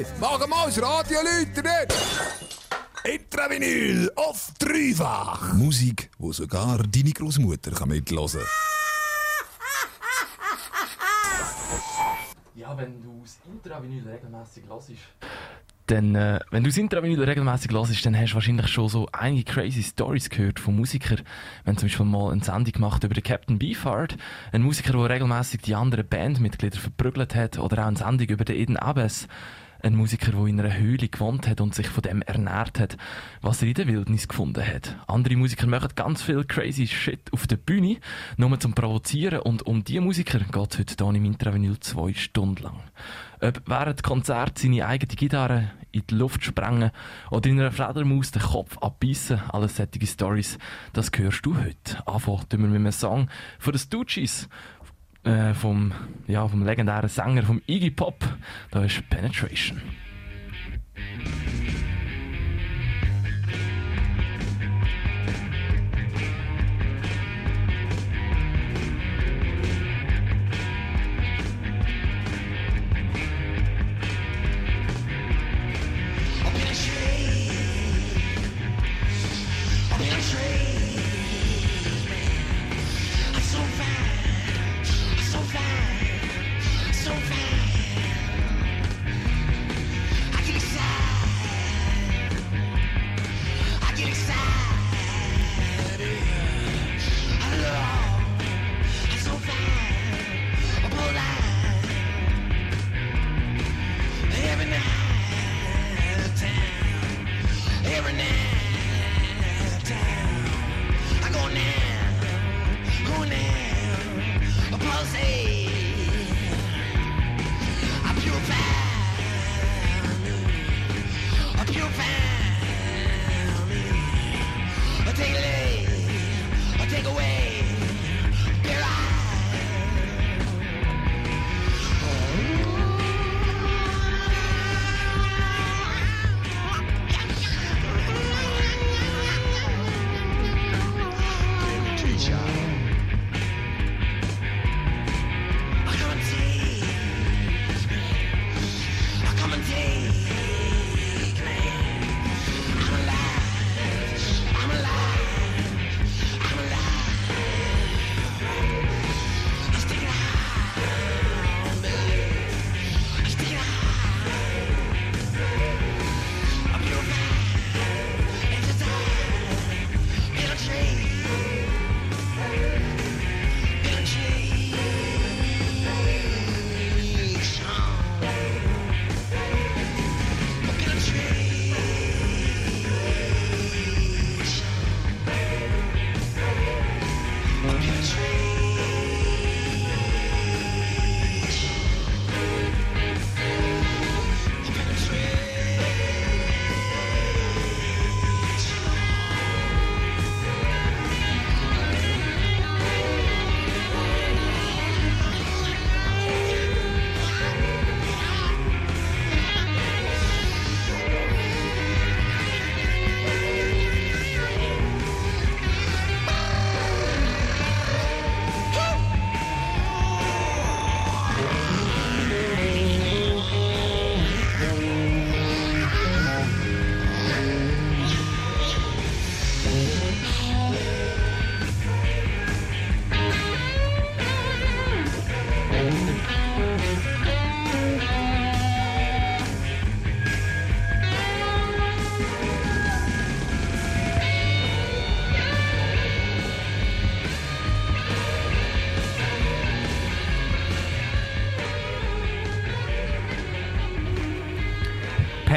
Hey, mach mal das Radio läuten! Intravinyl auf dreifach. Musik, wo sogar deine Großmutter kann mitlosen. Ja, wenn du das Intravinyl regelmäßig hörst, dann, äh, wenn du das Intravinyl regelmäßig hörst, dann hast du wahrscheinlich schon so einige crazy Stories gehört von Musikern. Wenn zum Beispiel mal eine Sendung gemacht über den Captain Beefheart, ein Musiker, der regelmäßig die anderen Bandmitglieder verprügelt hat, oder auch eine Sendung über den Eden Abbas, ein Musiker, der in einer Höhle gewohnt hat und sich von dem ernährt hat, was er in der Wildnis gefunden hat. Andere Musiker machen ganz viel crazy Shit auf der Bühne, nur zum Provozieren und um diese Musiker geht es heute hier im Intravinyl zwei Stunden lang. Ob während Konzert seine eigene Gitarre in die Luft sprengen oder in einer Fledermaus den Kopf abbeissen, alles solche Stories, das hörst du heute. Anfangen wir mit einem Song von den Stooges äh, vom, ja, vom legendären Sänger vom Iggy Pop. Da ist Penetration.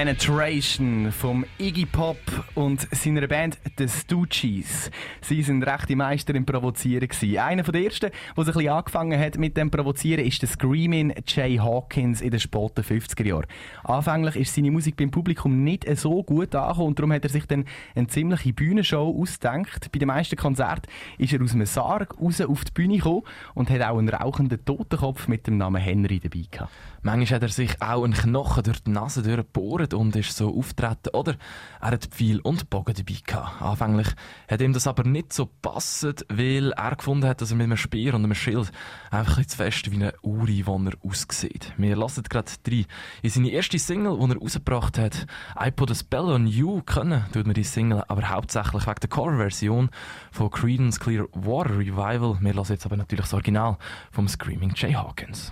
Penetration vom Iggy Pop und seiner Band The Stooges. Sie sind rechte Meister im Provozieren gewesen. Einer der ersten, der sich ein bisschen angefangen hat mit dem Provozieren, ist der Screaming Jay Hawkins in den späten 50er Jahren. Anfänglich ist seine Musik beim Publikum nicht so gut angekommen und darum hat er sich dann eine ziemliche Bühnenshow ausgedacht. Bei den meisten Konzerten ist er aus einem Sarg raus auf die Bühne gekommen und hat auch einen rauchenden Totenkopf mit dem Namen Henry dabei gehabt. Manchmal hat er sich auch einen Knochen durch die Nase durchgebohrt und ist so auftreten. Oder er hat viel und Bogen dabei gehabt. Anfänglich hat ihm das aber nicht so passend, weil er gefunden hat, dass er mit einem Speer und einem Schild einfach zu fest wie ein Ureinwohner aussieht. Wir lassen gerade drei in seine erste Single, die er rausgebracht hat, I Put a Spell on You, können tut man die Single aber hauptsächlich wegen der Cover-Version von Creedence Clear Water Revival. Wir lassen jetzt aber natürlich das Original vom Screaming Jay Hawkins.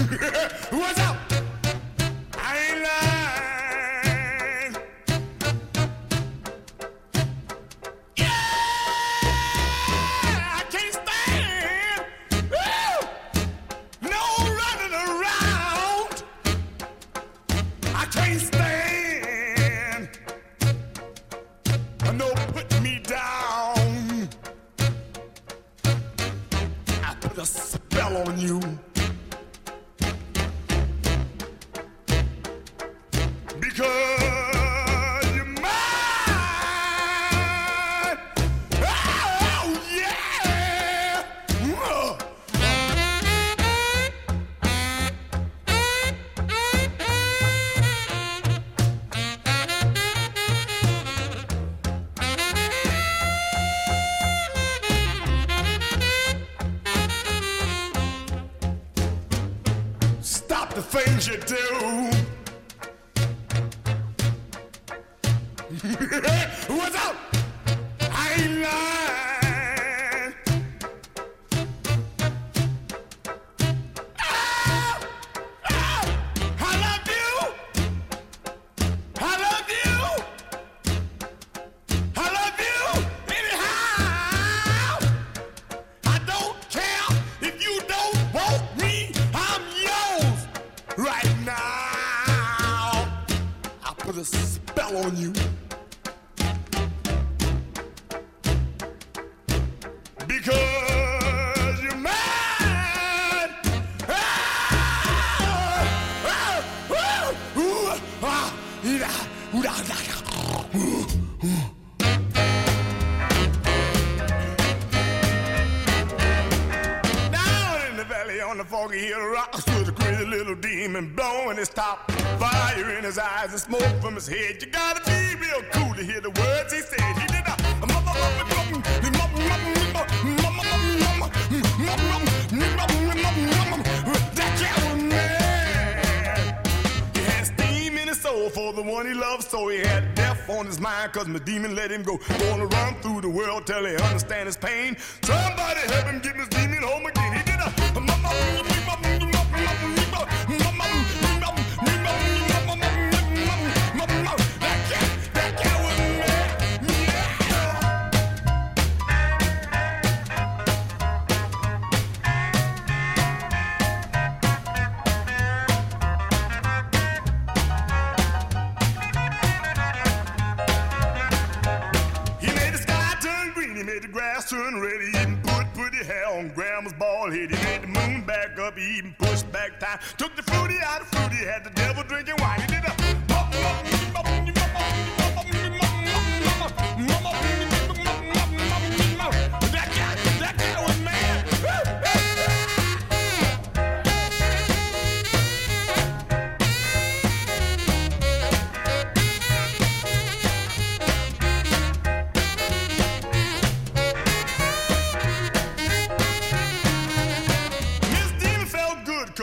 What's up? Da. Ooh, ooh. Down in the valley on the foggy hill rock stood a crazy little demon blowing his top. Fire in his eyes and smoke from his head. You gotta be real cool to hear the words he said. He did a that cat He had steam in his soul for the one he loved, so he had death on his mind, cause my demon let him go. Gonna run through the world till he understand his pain. Somebody help him get his demon home again. He did a that bald head. He made the moon back up, he even pushed back time. Took the fruity out of fruity, had the devil drinking wine. He did a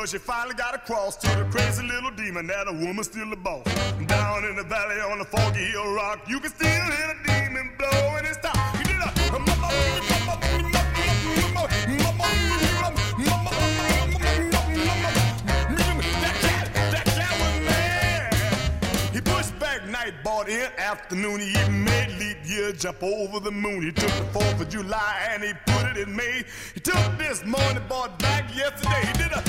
cause she finally got across to the crazy little demon that a woman's still the boss. Down in the valley on the foggy hill rock, you can still hear the demon blowing his top. He did a that bought in afternoon. He even made leap year jump over the moon. He took the 4th of July and he put it in May. He took this morning, bought back yesterday. He did a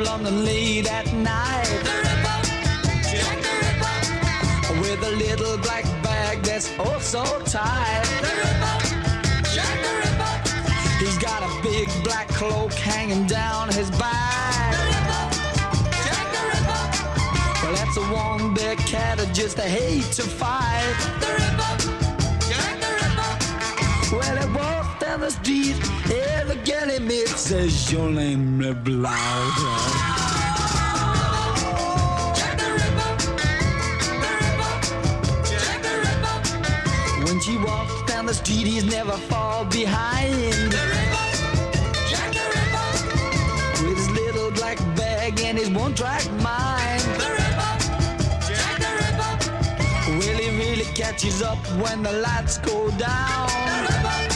of London late at night. Jack the Ripper. With a little black bag that's oh so tight. The Ripper. Jack the Ripper. He's got a big black cloak hanging down his back. The Ripper. Jack the Ripper. Well, that's a one big cat I just hate to fight. The Ripper. Jack the Ripper. Well, it walks down the street Dirty Meat says your name Blouser. When she walks down the street, he's never far behind. The Ripper, Jack the Ripper. With his little black bag and his one-track mind. The Ripper, Jack the Ripper. Well, he really catches up when the lights go down. The Ripper,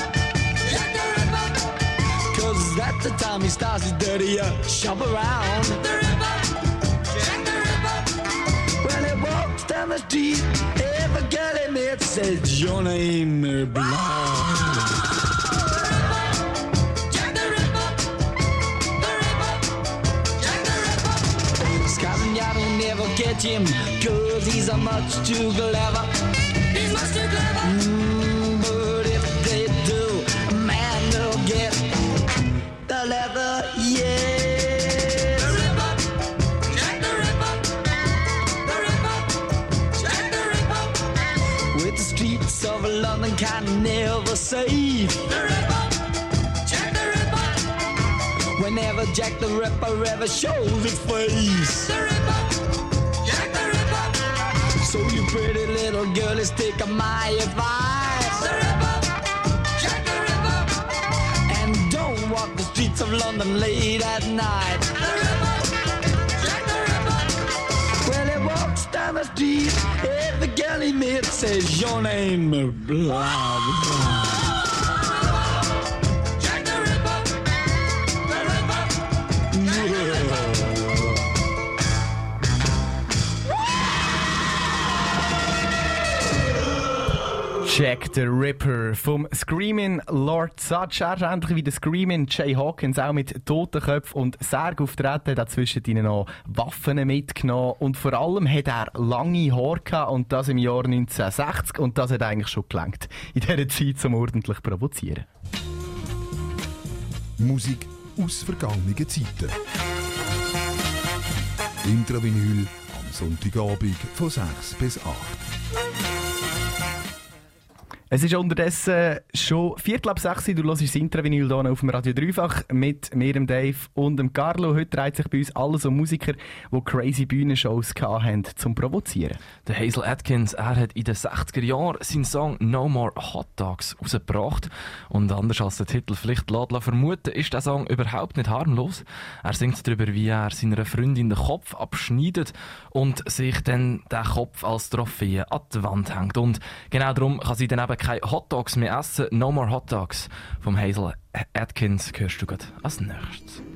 the time he starts is dirtier. Uh, shop around. Check the river. Check the river. When he walks down the street, every girl he meets says, Your name is Blonde. Never get him, cause he's a much too clever. He's much too clever. Mm. Saeed. The Ripper, Jack the Ripper. Whenever Jack the Ripper ever shows his face. The Ripper, Jack the Ripper. So you pretty little girlies, take a my advice. The Ripper, Jack the Ripper. And don't walk the streets of London late at night. The Ripper, Jack the Ripper. Well, he walks down the street. Every girl he meets says your name, blah, blah. Ist ähnlich wie der Screaming Jay Hawkins auch mit Totenköpfen und Särg auftreten, hat zwischen ihnen noch Waffen mitgenommen und vor allem hat er lange Haare und das im Jahr 1960 und das hat eigentlich schon gelangt in dieser Zeit zum ordentlich provozieren. Musik aus vergangenen Zeiten. Intravinyl am Sonntagabend von 6 bis 8. Es ist unterdessen schon Viertel ab sechs. Du hörst das Intravinyl hier auf dem Radio Dreifach mit mir, dem Dave und dem Carlo. Heute dreht sich bei uns alles um Musiker, die crazy Bühnenshows hatten, zum Provozieren. Der Hazel Atkins, er hat in den 60er Jahren seinen Song No More Hot Dogs rausgebracht. Und anders als der Titel vielleicht lässt vermuten, ist der Song überhaupt nicht harmlos. Er singt darüber, wie er seiner Freundin den Kopf abschneidet und sich dann den Kopf als Trophäe an die Wand hängt. Und genau darum kann sie dann eben keine Hot Dogs mehr essen. No more Hot Dogs vom Hazel Atkins hörst du gerade als nächstes.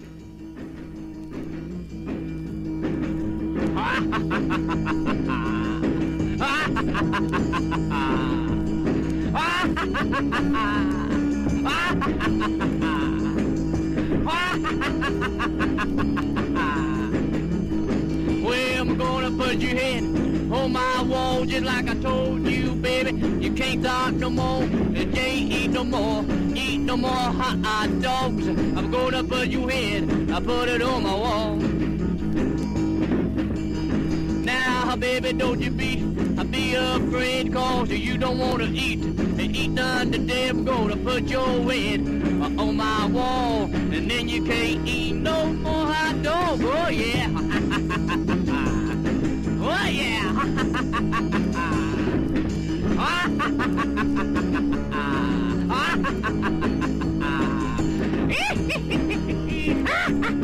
well, I'm gonna put your head on my wall, just like I told you, baby. You can't talk no more, you can't eat no more, eat no more hot, dogs. I'm gonna put your head. I put it on my wall. Now, baby, don't you be, be afraid, cause you don't wanna eat, eat none today. I'm gonna put your weight on my wall, and then you can't eat no more hot dogs. Oh yeah. Oh yeah!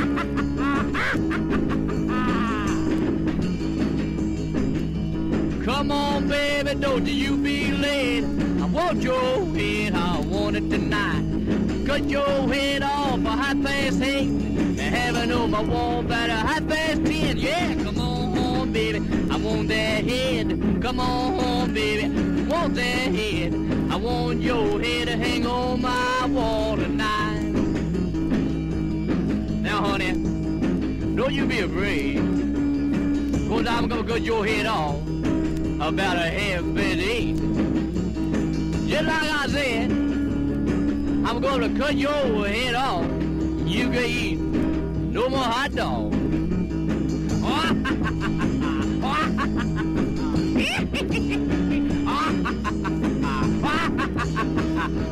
Come on, baby, don't you be late. I want your head, I want it tonight. Cut your head off a half past eight. And having on my wall by a half past ten. Yeah, come on, baby, I want that head. Come on, baby, I want that head. I want your head to hang on my wall tonight. Now, honey, don't you be afraid. Cause I'm gonna cut your head off about a half past eight. Just like I said, I'm gonna cut your head off. You can eat no more hot dog.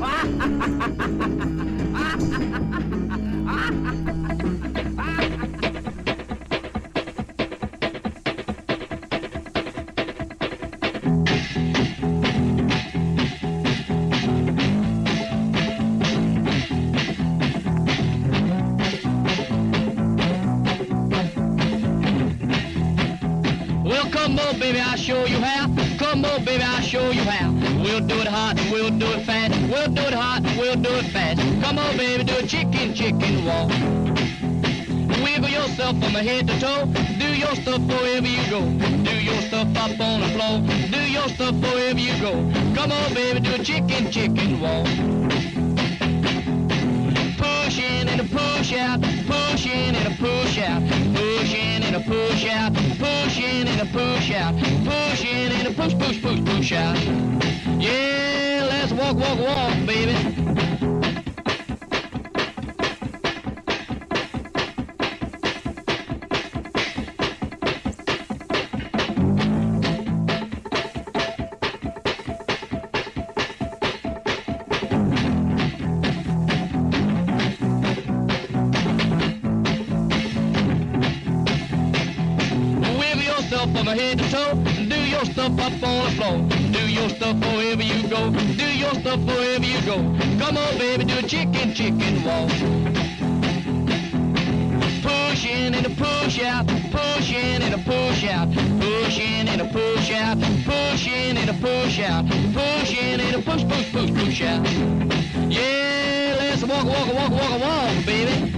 Well, do it hot we'll do it fast. We'll do it hot we'll do it fast. Come on, baby, do a chicken, chicken walk. Wiggle yourself from head to toe. Do your stuff wherever you go. Do your stuff up on the floor. Do your stuff wherever you go. Come on, baby, do a chicken, chicken walk. Push in and a push out, push in and a push out, push in and a push out, push in and a push out, push in and a push, push, push, push out. Yeah, let's walk, walk, walk, baby. Out. Push in and a push, push, push, push out. Yeah, let's walk, walk, walk, walk, walk, baby.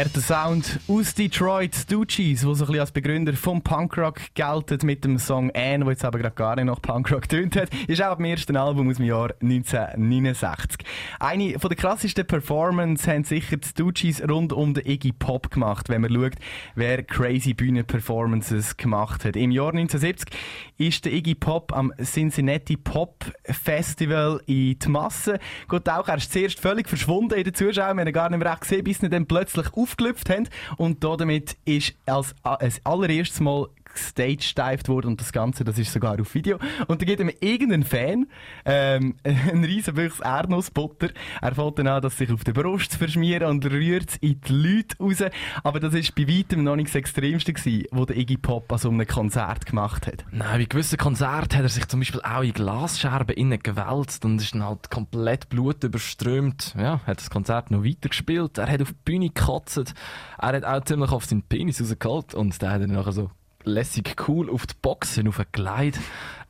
Härter Sound aus Detroit, Stooges, der so ein bisschen als Begründer vom Punkrock gelten mit dem Song Anne, der jetzt aber gerade gar nicht nach Punkrock tönt hat, ist auch dem ersten Album aus dem Jahr 1969. Eine von der krassesten Performances haben sicher die Stooges rund um den Iggy Pop gemacht, wenn man schaut, wer crazy Bühnen-Performances gemacht hat. Im Jahr 1970 ist der Iggy Pop am Cincinnati Pop Festival in die Masse. Gut, auch er ist zuerst völlig verschwunden in den Zuschauern, wir haben ihn gar nicht mehr gesehen, bis er dann plötzlich aufgelüpft haben. Und damit ist als, als allererstes Mal gestagedived wurde und das Ganze, das ist sogar auf Video. Und da geht ihm irgendein Fan ähm, ein riesen Büchs Erdnussbutter. Er fängt dann an, das sich auf der Brust zu verschmieren und rührt es in die Leute raus. Aber das ist bei weitem noch nicht das Extremste was der Iggy Pop an so einem Konzert gemacht hat. Nein, bei gewissen Konzerten hat er sich zum Beispiel auch in Glasscherben innen gewälzt und ist dann halt komplett blutüberströmt. Ja, hat das Konzert noch weitergespielt. Er hat auf die Bühne gekotzt. Er hat auch ziemlich auf seinen Penis rausgeholt und der hat dann nachher so lässig cool auf die Boxen aufgelegt.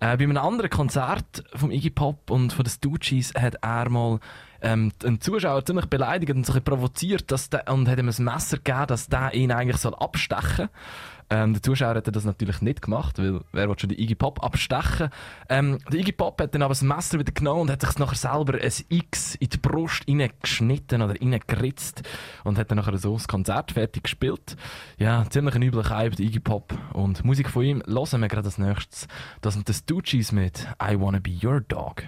Äh, bei einem anderen Konzert vom Iggy Pop und von den Stooges hat er mal ähm, einen Zuschauer ziemlich beleidigt und sich provoziert dass der, und hat ihm ein Messer gegeben, dass der ihn eigentlich soll abstechen soll. Ähm, der Zuschauer hat das natürlich nicht gemacht, weil wer will schon den Iggy Pop abstechen? Ähm, der Iggy Pop hat dann aber das Messer wieder genommen und hat sich nachher selber ein X in die Brust geschnitten oder reingeritzt und hat dann nachher so das Konzert fertig gespielt. Ja, ziemlich ein übler Hype, der Iggy Pop. Und Musik von ihm hören wir gerade als nächstes. Das sind die Stooges mit I Wanna Be Your Dog.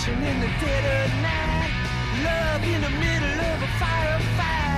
Passion in the dead of night. Love in the middle of a firefight.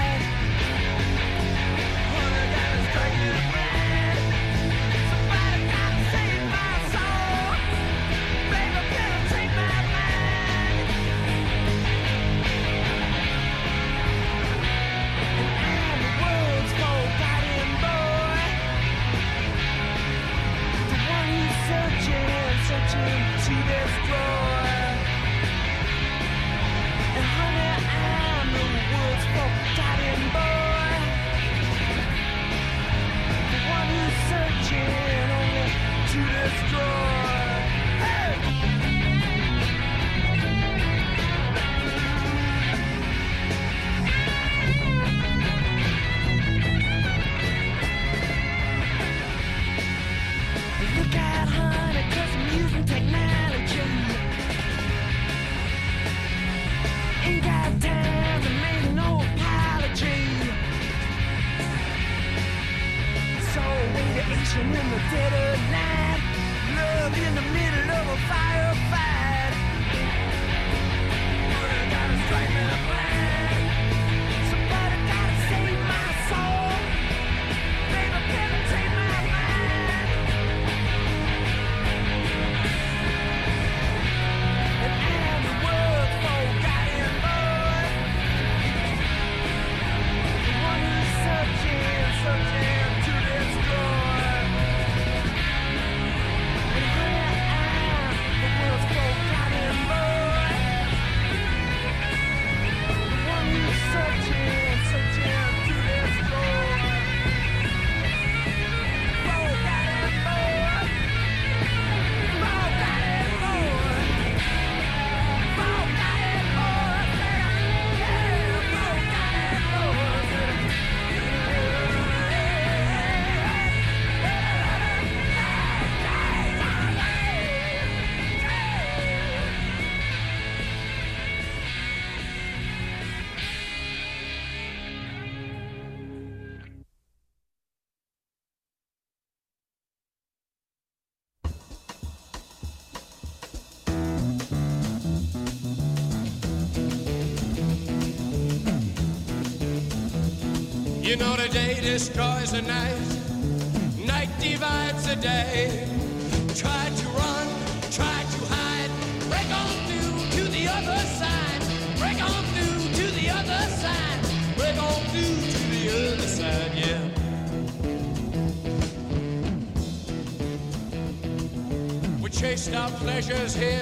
destroys the night, night divides the day. Try to run, try to hide, break on through to the other side, break on through to the other side, break on through to the other side, yeah. We chased our pleasures here.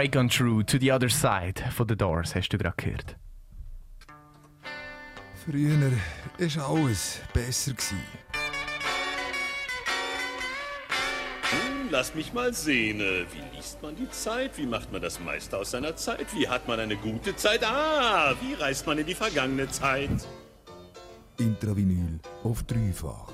Break on True to the Other Side von The Doors, hast du gerade gehört. Früher war alles besser. Gewesen. Lass mich mal sehen. äh, Wie liest man die Zeit? Wie macht man das meiste aus seiner Zeit? Wie hat man eine gute Zeit? Ah, wie reist man in die vergangene Zeit? Intravinyl auf dreifach.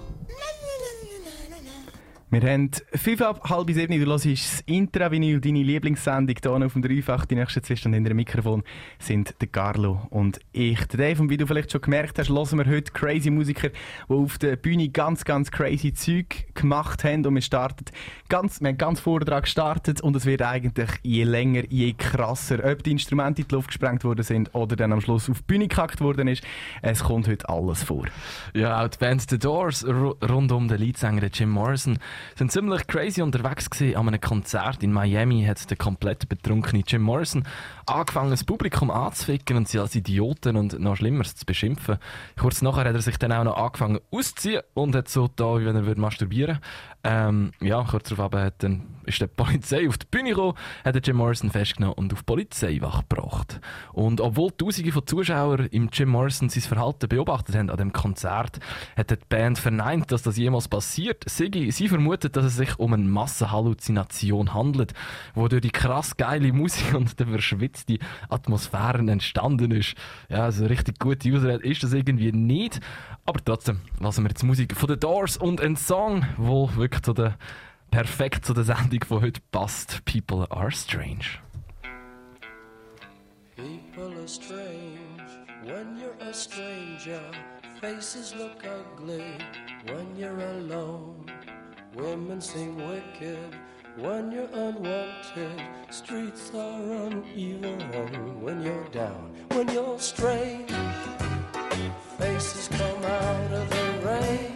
Wir haben fünf ab halb sieben. Du hörst das Intravinyl, deine Lieblingssendung hier auf dem Dreifach. Die nächsten zwei Stunden hinter dem Mikrofon sind der Carlo und ich. Der Dave, und wie du vielleicht schon gemerkt hast, hören wir heute crazy Musiker, die auf der Bühne ganz, ganz crazy Zeug gemacht haben. Und wir starten ganz, wir haben ganz Vortrag gestartet und es wird eigentlich je länger, je krasser. Ob die Instrumente in die Luft gesprengt worden sind oder dann am Schluss auf die Bühne gekackt worden ist, es kommt heute alles vor. Ja, auch die Band The Doors ru- rund um den Leadsänger Jim Morrison sind ziemlich crazy unterwegs gewesen. An einem Konzert in Miami hat der komplett betrunkene Jim Morrison angefangen, das Publikum anzuficken und sie als Idioten und noch Schlimmeres zu beschimpfen. Kurz nachher hat er sich dann auch noch angefangen auszuziehen und hat so da, wie wenn er würde masturbieren ähm, Ja, kurz darauf hat dann, ist die Polizei auf die Bühne gekommen, hat Jim Morrison festgenommen und auf die Polizeiwache gebracht. Und obwohl Tausende von Zuschauern im Jim Morrison sein Verhalten beobachtet haben an dem Konzert, hat die Band verneint, dass das jemals passiert. Sie, sie vermutet, dass es sich um eine Massenhalluzination handelt, wo durch die krass geile Musik und der verschwitzte Atmosphäre entstanden ist. Ja, also richtig gute Ausrede ist das irgendwie nicht. Aber trotzdem lassen wir jetzt Musik von The Doors und ein Song, wo wirklich zu der perfekt zu der Sendung von heute passt. People are strange. People are strange when you're a stranger. Faces look ugly when you're alone. Women seem wicked when you're unwanted. Streets are uneven when you're down. When you're strange, faces come out of the rain.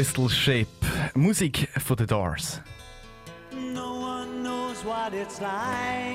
Crystal Ship. Musik von The Doors.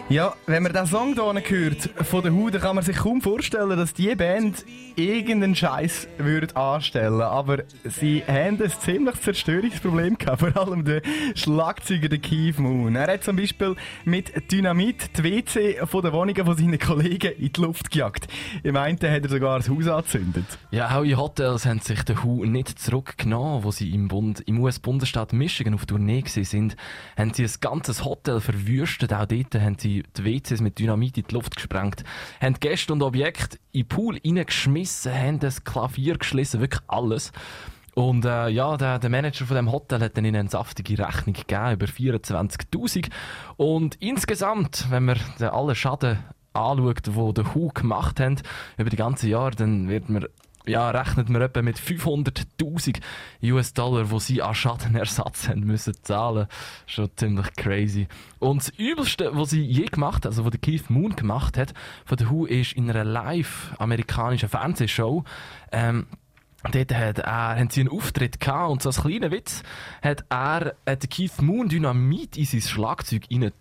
Ja, wenn man diesen Song hier hört, von der Hu, dann kann man sich kaum vorstellen, dass diese Band irgendeinen Scheiß würde anstellen. Aber sie haben ein ziemliches Zerstörungsproblem gehabt, vor allem der Schlagzeuger, der Keith Moon. Er hat zum Beispiel mit Dynamit die WC von den Wohnungen von seinen Kollegen in die Luft gejagt. Im einen hat er sogar das Haus angezündet. Ja, auch in Hotels haben sich der Who nicht zurückgenommen, wo sie im, Bund, im US-Bundesstaat Michigan auf Tournee gewesen sind. Haben sie ein ganzes Hotel verwüstet. Auch dort haben sie die WCs mit Dynamit in die Luft gesprengt. Haben Gäste und Objekte in den Pool reingeschmissen, haben das Klavier geschlissen, wirklich alles. Und äh, ja, der, der Manager von dem Hotel hat dann ihnen eine saftige Rechnung gegeben, über 24'000. Und insgesamt, wenn man den allen Schaden anschaut, wo der Hu gemacht haben, über die ganze Jahr, dann wird man ja, rechnet man etwa mit 500.000 US-Dollar, die sie an Schadenersatz haben müssen zahlen. Schon ziemlich crazy. Und das Übelste, was sie je gemacht hat, also was der Keith Moon gemacht hat, von der Who, ist in einer live-amerikanischen Fernsehshow, ähm, Dort hat er, haben sie einen Auftritt gehabt und so als kleiner Witz hat er hat Keith Moon Dynamit in sein Schlagzeug rein.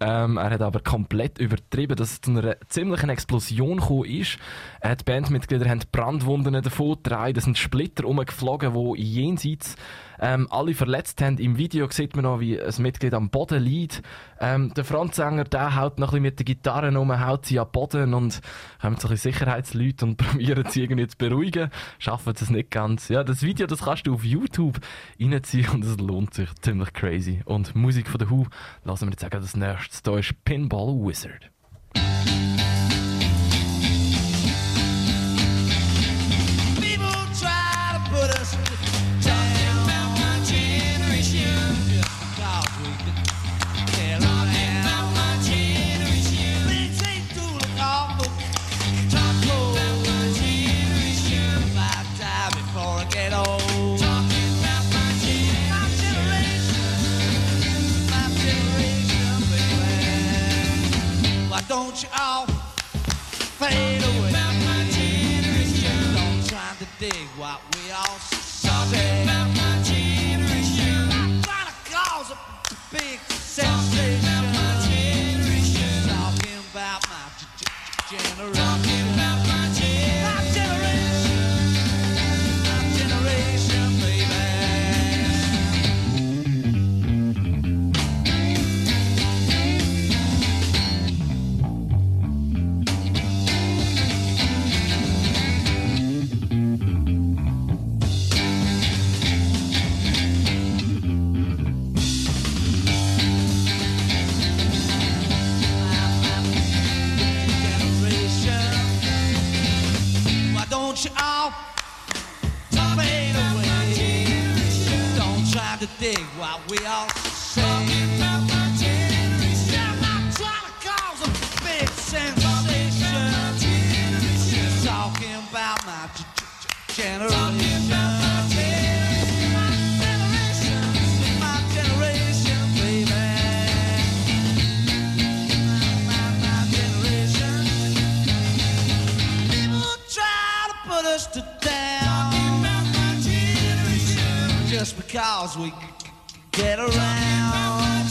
Ähm, er hat aber komplett übertrieben, dass es zu einer ziemlichen Explosion gekommen ist. Äh, die Bandmitglieder haben Brandwunden davon getragen, es sind Splitter rumgeflogen, die jenseits ähm, alle verletzt haben. Im Video sieht man noch, wie ein Mitglied am Boden liegt. Ähm, der Frontsänger, der haut noch ein bisschen mit der Gitarre um, haut sie am Boden und kommen so ein bisschen Sicherheitsleute und probieren sie irgendwie zu beruhigen. Schaffen es nicht ganz. Ja, das Video, das kannst du auf YouTube reinziehen und es lohnt sich. Ziemlich crazy. Und Musik von der Who, lassen wir jetzt sagen, das nächste. Da ist Pinball Wizard. Don't you all fade away? About my generation. Don't try to dig what we all say. About my generation. Not trying to cause a big sensation. Don't you fade away? Don't try to dig what we all say. I'm not trying to cause a big sensation. About my generation. Just because we get around.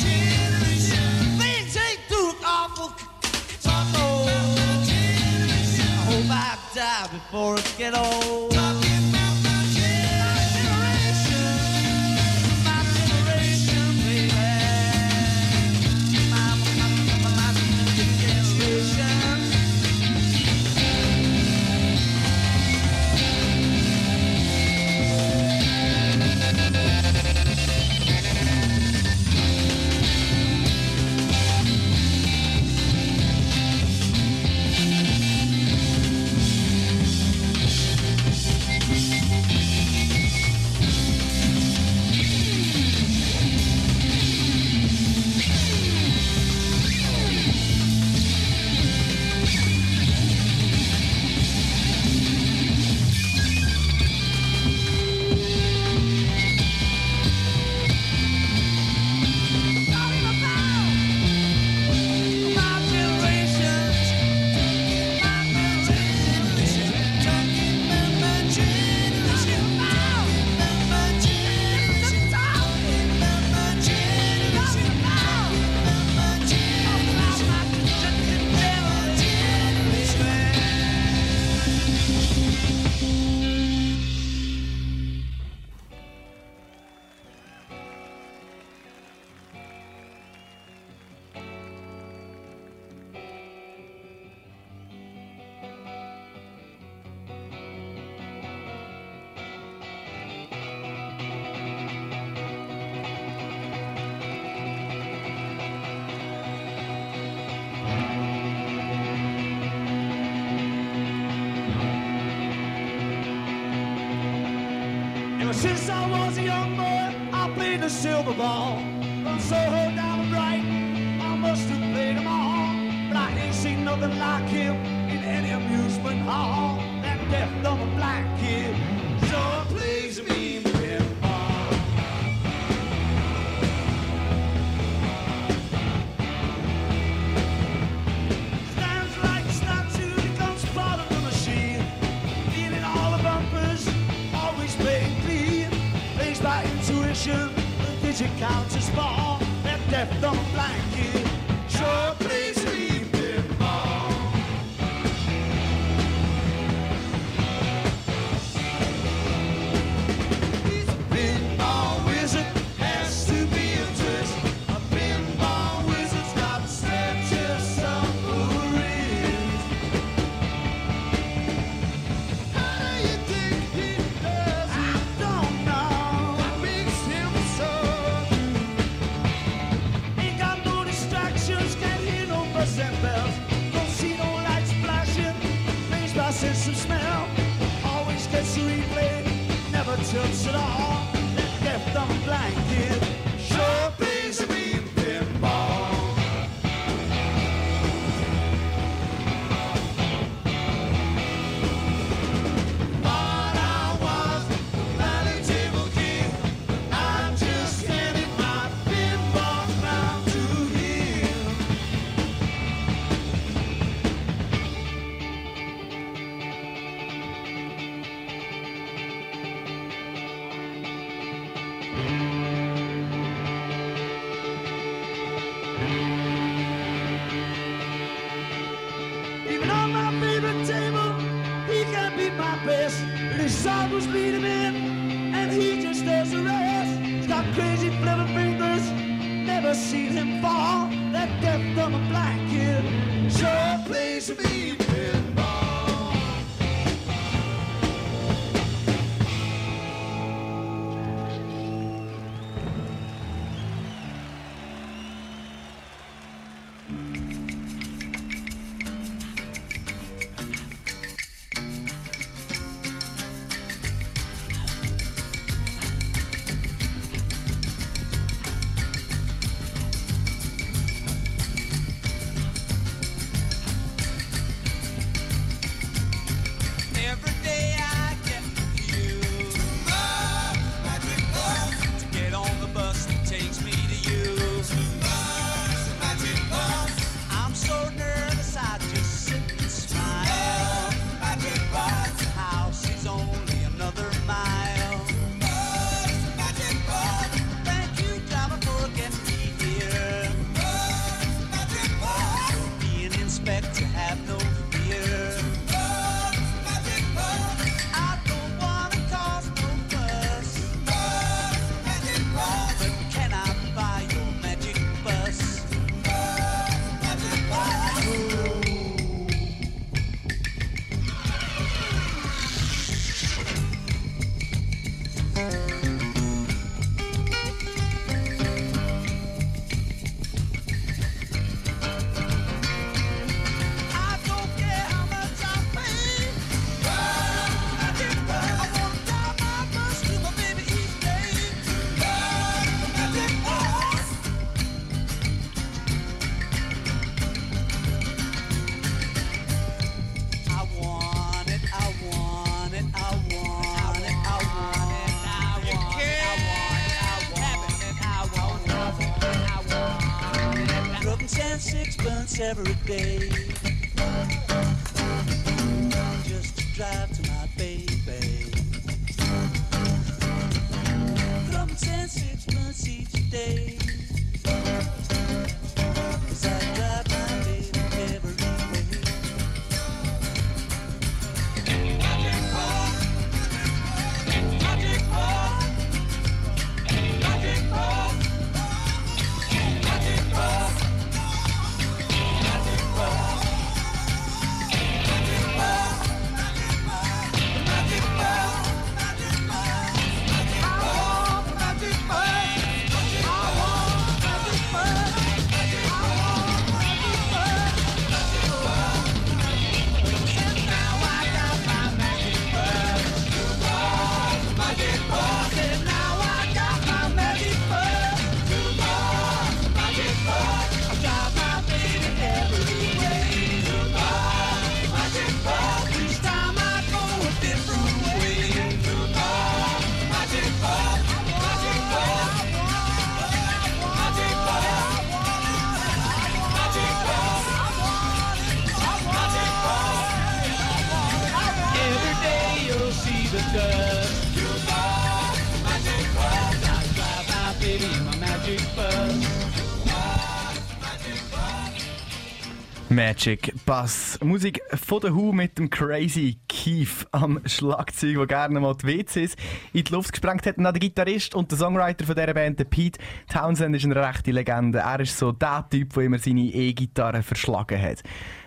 Things ain't too awful. I hope I die before it get old. Magic Bass. Musik von der Who mit dem Crazy Keith am Schlagzeug, der gerne mal die WCs in die Luft gesprengt hat. Und der Gitarrist und der Songwriter von dieser Band, Pete Townsend, ist eine rechte Legende. Er ist so der Typ, der immer seine E-Gitarre verschlagen hat.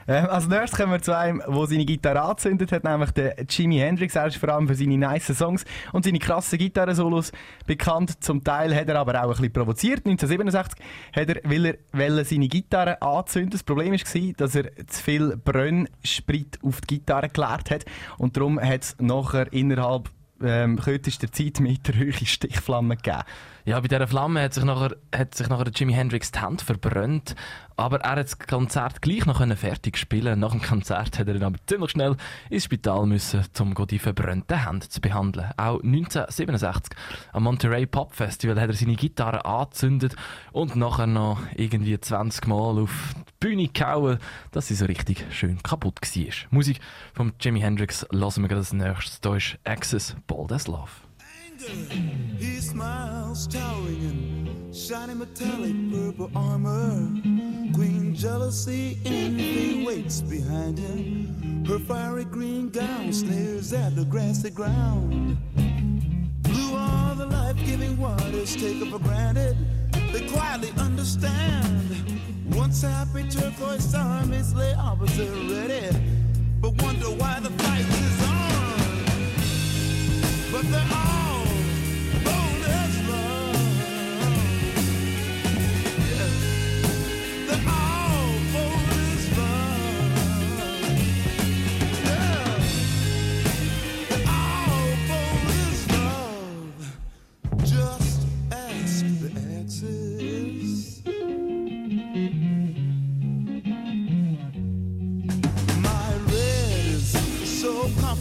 Ähm, als nächstes kommen wir zu einem, der seine Gitarre angezündet hat, nämlich der Jimi Hendrix. Er ist vor allem für seine nice Songs und seine krassen Gitarrensolos bekannt. Zum Teil hat er aber auch ein bisschen provoziert. 1967 hat er, will er seine Gitarre anzünden. Das Problem war, dass er zu viel Brennsprit auf die Gitarre geleert hat und darum hat es nachher innerhalb ähm, kürzester Zeit mit der Höhe Stichflammen gegeben. Ja, bei dieser Flamme hat sich nachher, hat sich nachher Jimi Hendrix die Hand verbrannt. Aber er hat das Konzert gleich noch fertig spielen. Nach dem Konzert hat er dann aber ziemlich schnell ins Spital müssen, um die verbrannten Hände zu behandeln. Auch 1967 am Monterey Pop Festival hat er seine Gitarre angezündet und nachher noch irgendwie 20 Mal auf die Bühne gehauen, dass sie so richtig schön kaputt war. Musik von Jimi Hendrix lassen wir gerade als nächstes. Da ist Access Bold as Love. He smiles, towering in shiny metallic purple armor. Queen jealousy, envy waits behind him. Her fiery green gown sneers at the grassy ground. Blue are the life-giving waters taken for granted. They quietly understand. Once happy turquoise armies lay opposite ready, but wonder why the fight is on. But they're all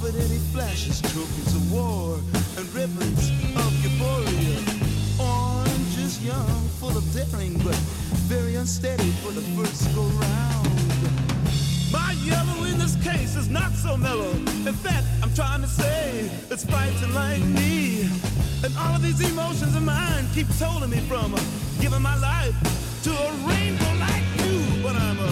confident he flashes trophies of war and ribbons of euphoria. Orange is young, full of daring, but very unsteady for the first go round. My yellow in this case is not so mellow. In fact, I'm trying to say it's fighting like me. And all of these emotions of mine keep holding me from giving my life to a rainbow like you. But I'm a,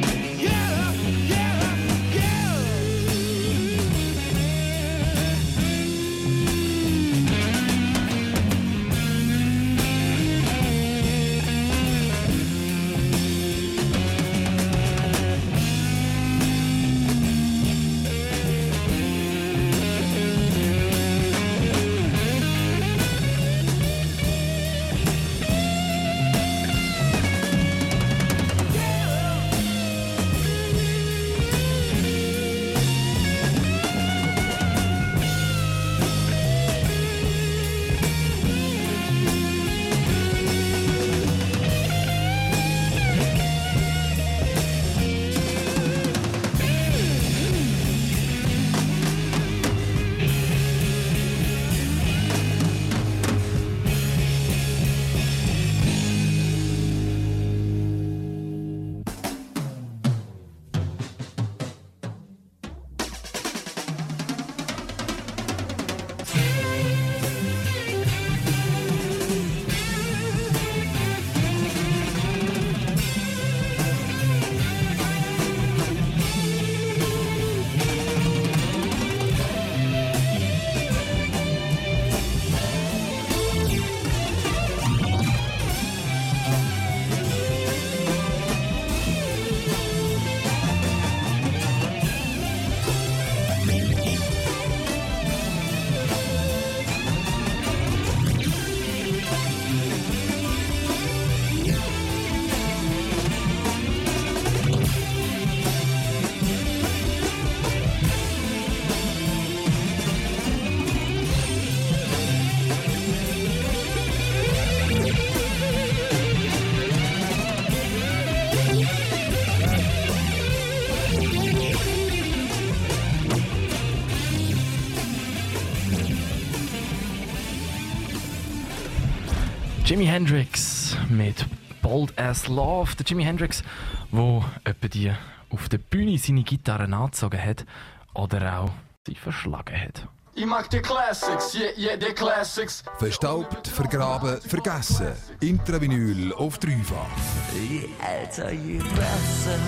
Jimi Hendrix mit Bold as Love. Der Jimi Hendrix, wo etwa die auf der Bühne seine Gitarre angezogen hat oder auch sie verschlagen hat. Ich mag die Classics, yeah, yeah, die Classics. Verstaubt, vergraben, vergessen. Intravinyl auf dreifach. Je älter, je besser.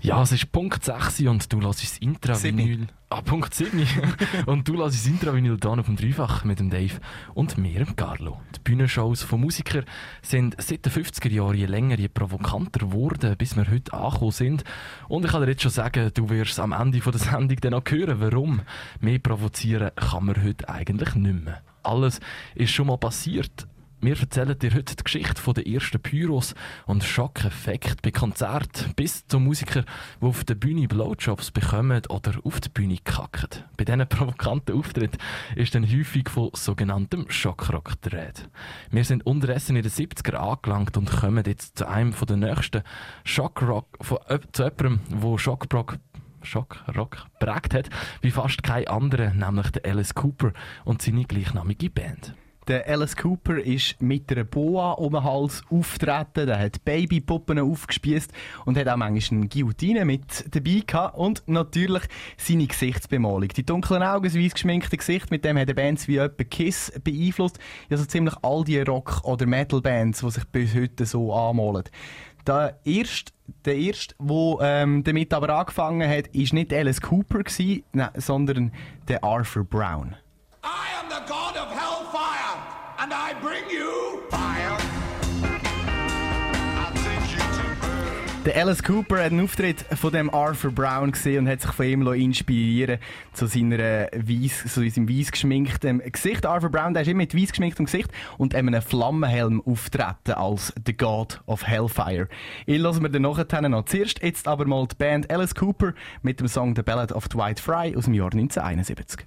Ja, es ist Punkt 6 und du lässt das Intravinyl. Ah, Punkt 7. und du lässt das Intravinyl hier auf dem Dreifach mit dem Dave und mir, dem Carlo. Die Bühnenshows von Musikern sind seit den 50er Jahren je länger, je provokanter geworden, bis wir heute angekommen sind. Und ich kann dir jetzt schon sagen, du wirst am Ende der Sendung dann auch hören, warum. Mehr provozieren kann man heute eigentlich nicht mehr. Alles ist schon mal passiert. Wir erzählen dir heute die Geschichte von den ersten Pyros und Schockeffekt bei Konzerten bis zu Musikern, die auf der Bühne Blowjobs bekommen oder auf der Bühne kacken. Bei diesen provokanten Auftritten ist dann häufig von sogenanntem Schockrock Rede. Wir sind unterdessen in den 70er angelangt und kommen jetzt zu einem von den nächsten Schockrock, von, zu jemandem, wo Schockrock Schockrock prägt hat, wie fast kein anderer, nämlich der Alice Cooper und seine gleichnamige Band. Der Alice Cooper ist mit einer Boa um den Hals auftreten, der hat Babypuppen aufgespießt und hat auch manchmal eine Guillotine mit dabei gehabt und natürlich seine Gesichtsbemalung. Die dunklen Augen, das weiss geschminkte Gesicht, mit dem hat er Bands wie etwa Kiss beeinflusst. Also ziemlich all die Rock- oder Metal-Bands, die sich bis heute so anmalen. Der erste, der erste, der ähm, damit aber angefangen hat, ist nicht Alice Cooper gewesen, nein, sondern der Arthur Brown. I am the god of hellfire, and I bring you fire. Der Alice Cooper hat einen Auftritt von dem Arthur Brown gesehen und hat sich von ihm inspirieren zu, seiner weiss, zu seinem weiß geschminkten Gesicht. Arthur Brown der ist immer mit weiß geschminktem Gesicht und einem Flammenhelm auftreten als The God of Hellfire. Ich lassen wir dann nachher noch. Zuerst jetzt aber mal die Band Alice Cooper mit dem Song The Ballad of Dwight Fry aus dem Jahr 1971.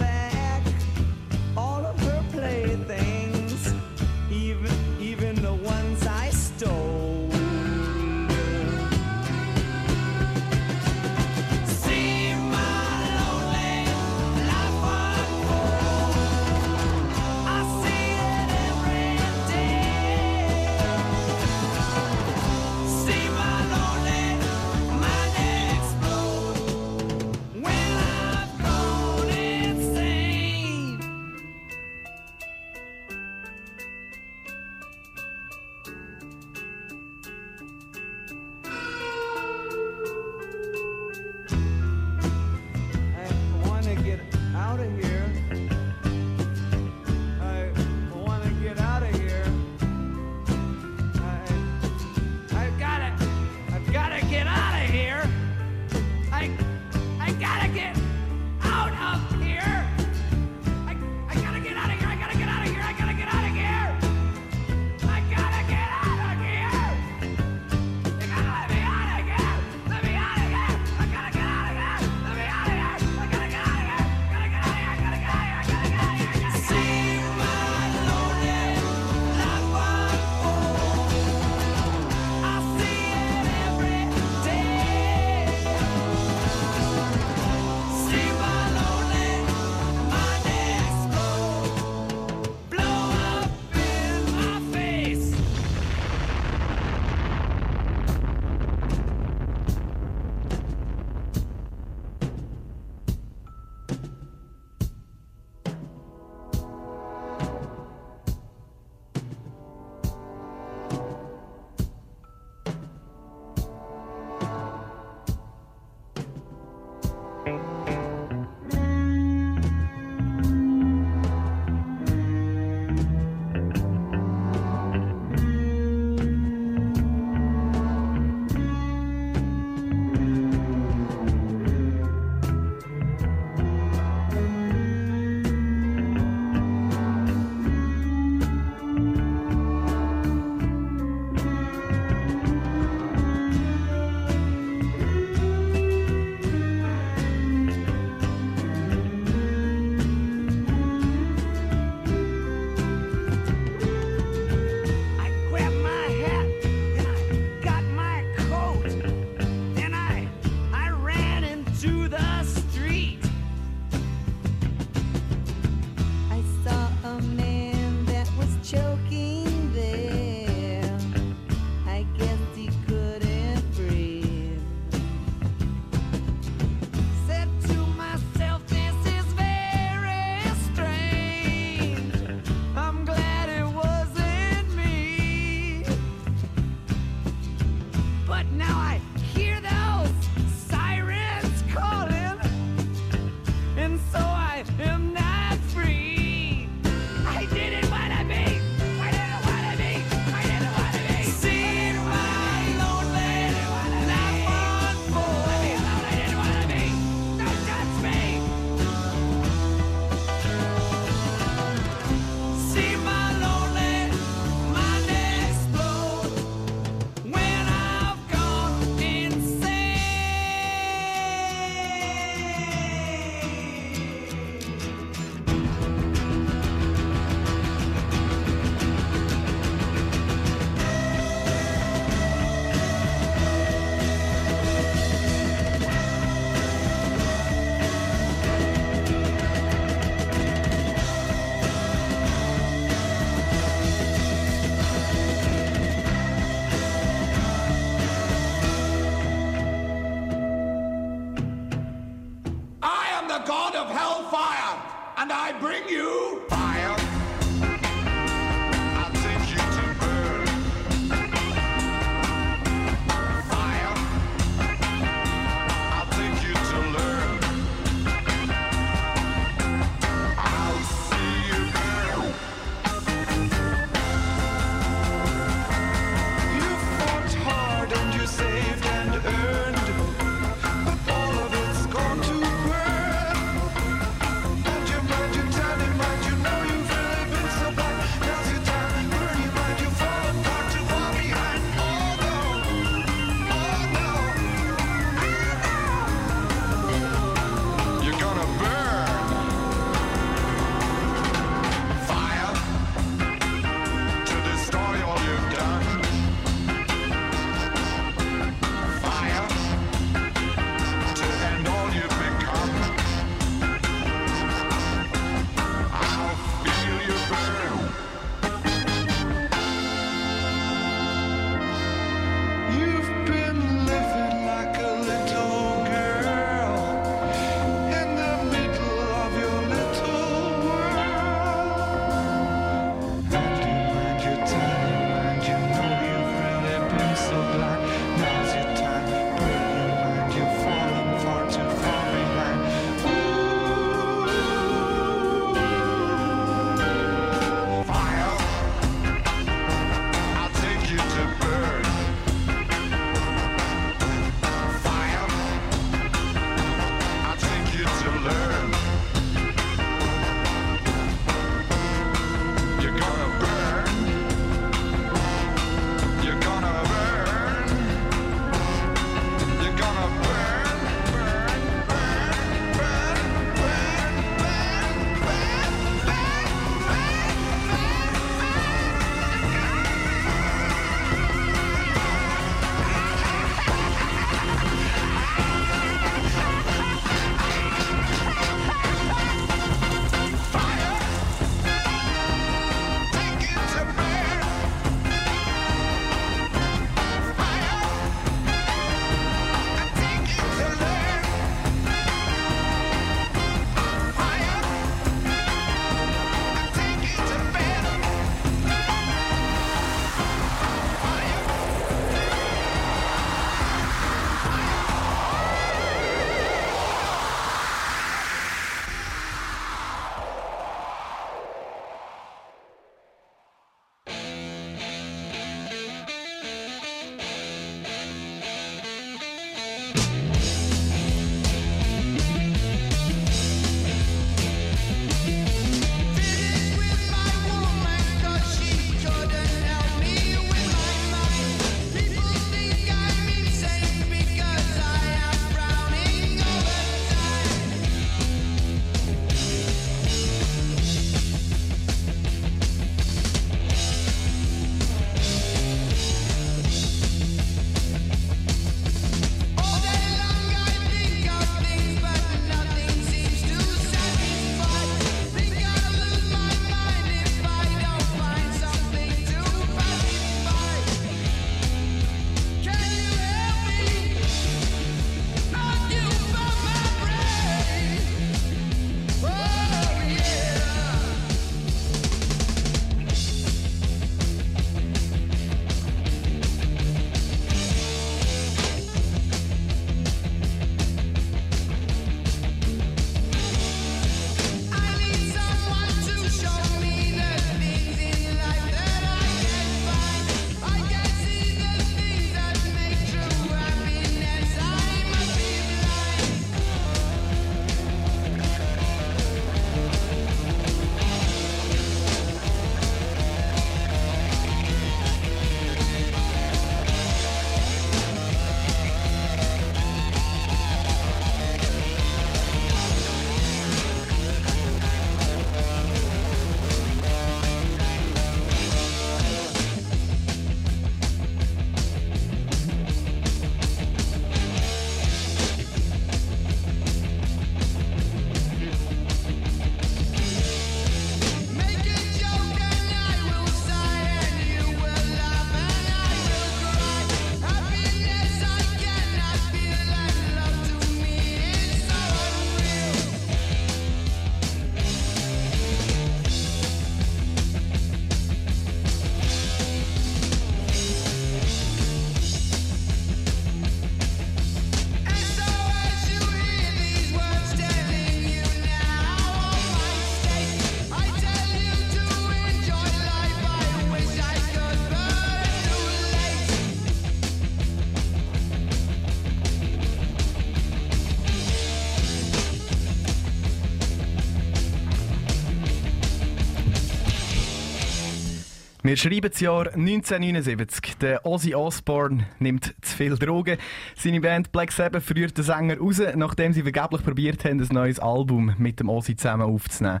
Wir schreiben das Jahr 1979. Der Ozzy Osbourne nimmt zu viel Drogen. Seine Band Black Sabbath verliert den Sänger raus, nachdem sie vergeblich probiert haben, ein neues Album mit dem Ozzy zusammen aufzunehmen.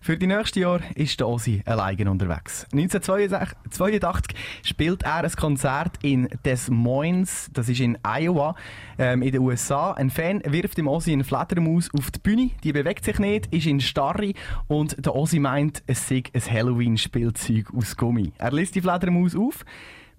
Für die nächsten Jahre ist der Ozzy alleine unterwegs. 1982 spielt er ein Konzert in Des Moines, das ist in Iowa, ähm, in den USA. Ein Fan wirft dem Ozzy eine Fledermaus auf die Bühne, die bewegt sich nicht, ist in Starre und der Ozzy meint, es sei ein Halloween-Spielzeug aus Gummi. Er lässt die Fledermaus auf,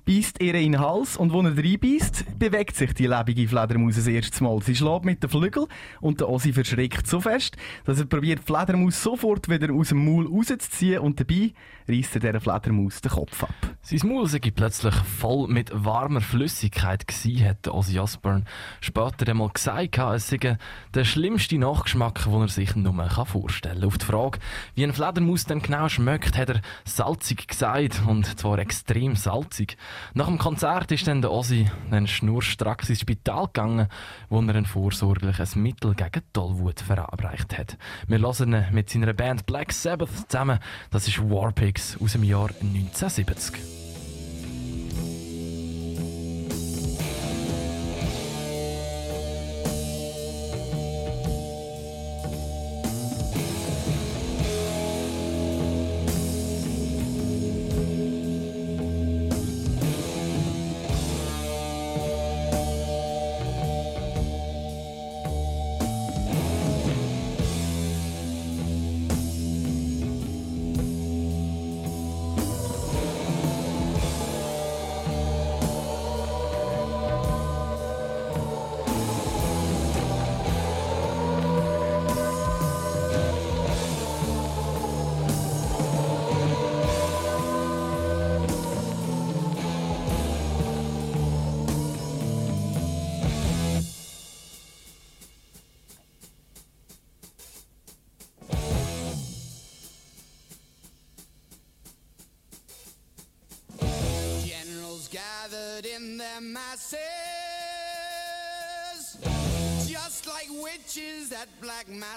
beißt ihr in den Hals und wo er reinbeißt, bewegt sich die lebende Fledermaus das erste Mal. Sie schlägt mit den Flügeln und der Ossi verschreckt so fest, dass er probiert, die Fledermaus sofort wieder aus dem Maul rauszuziehen und dabei reißt er dieser Fledermaus den Kopf ab. Sein Maul sei plötzlich voll mit warmer Flüssigkeit gsi, hat Ozzy Osbourne später einmal gesagt, es sei der schlimmste Nachgeschmack, den er sich nur vorstellen kann. Auf die Frage, wie ein Fledermaus denn genau schmeckt, hat er salzig gesagt, und zwar extrem salzig. Nach dem Konzert ist dann der Ozzy dann schnurstracks ins Spital gegangen, wo er ein vorsorgliches Mittel gegen Tollwut verabreicht hat. Wir hören ihn mit seiner Band Black Sabbath zusammen. Das ist Warpigs aus dem Jahr 1970.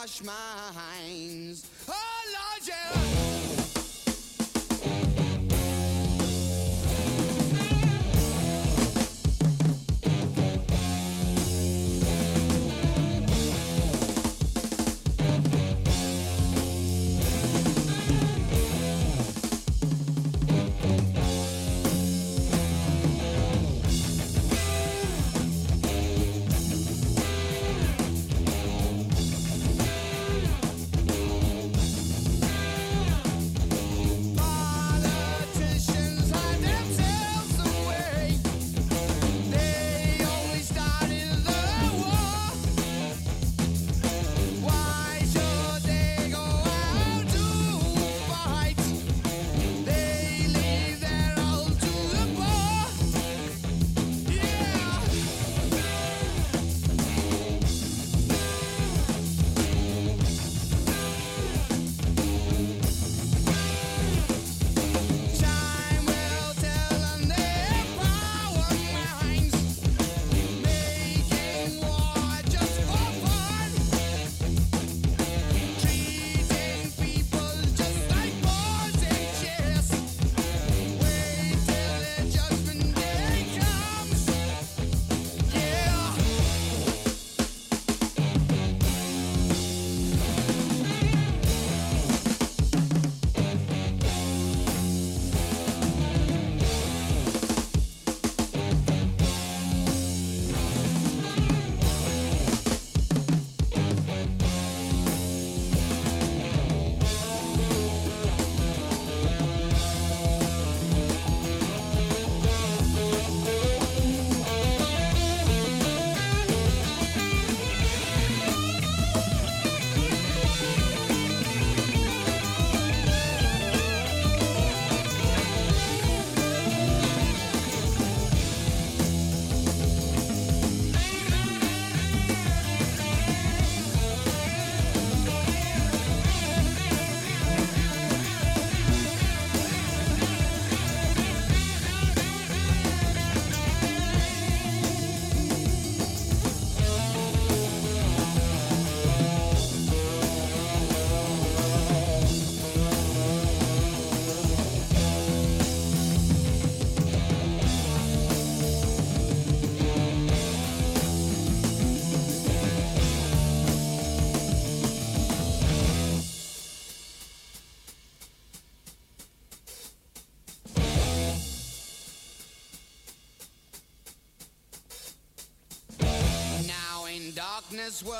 wash my hands. Oh!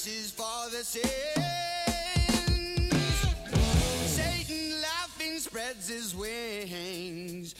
mercies for the sins. Satan laughing spreads his wings.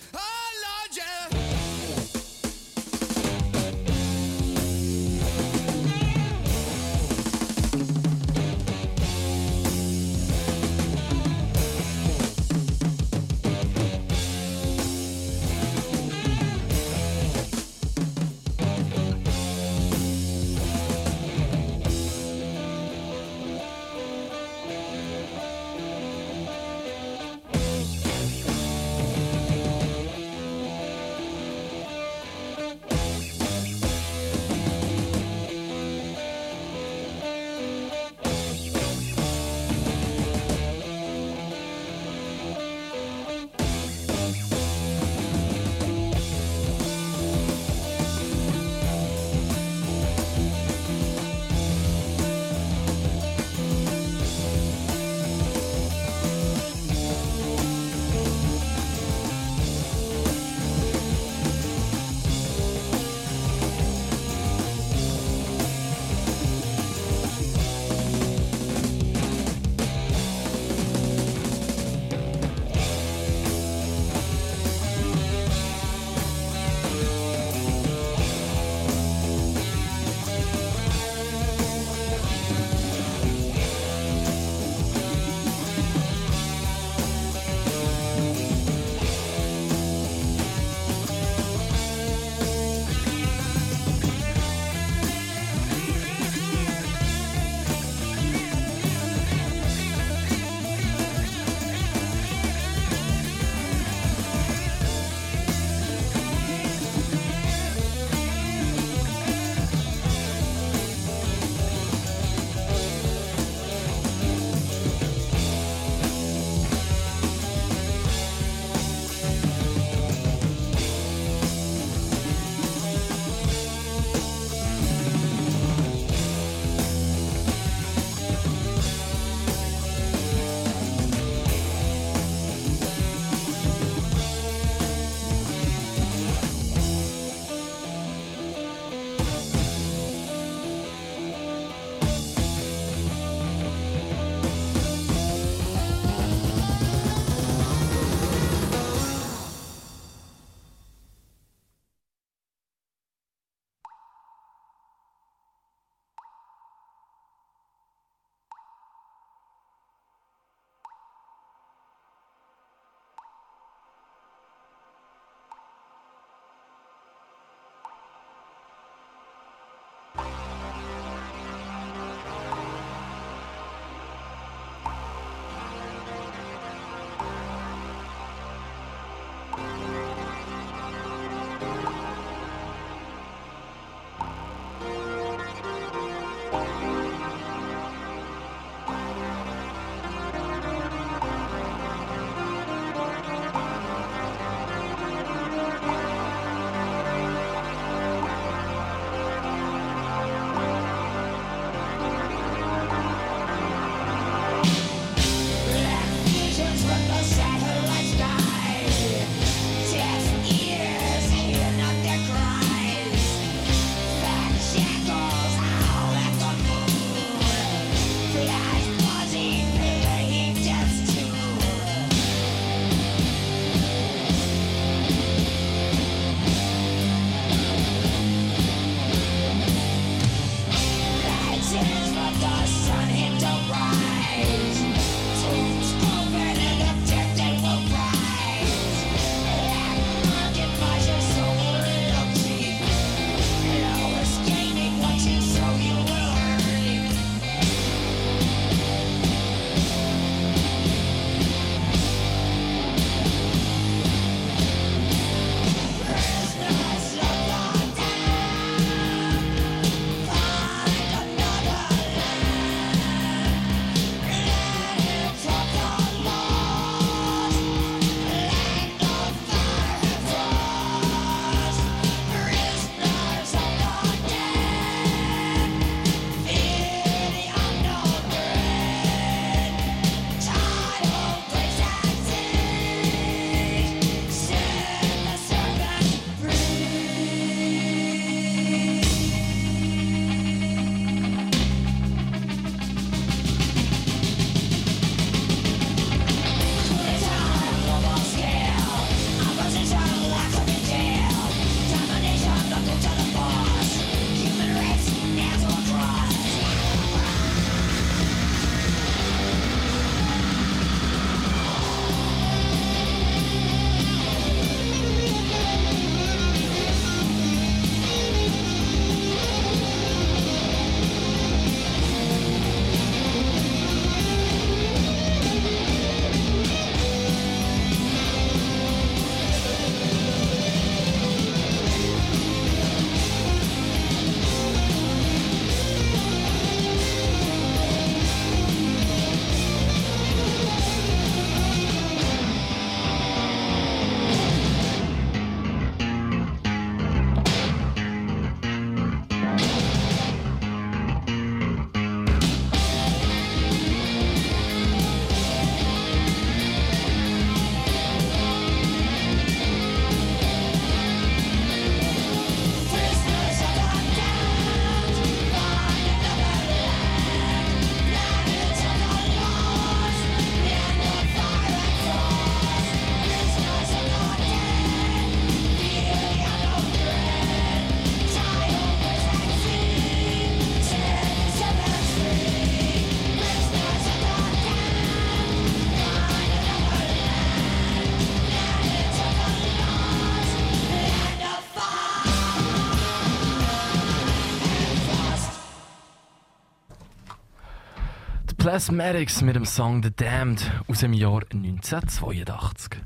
Plasmatics mit dem Song The Damned aus dem Jahr 1982.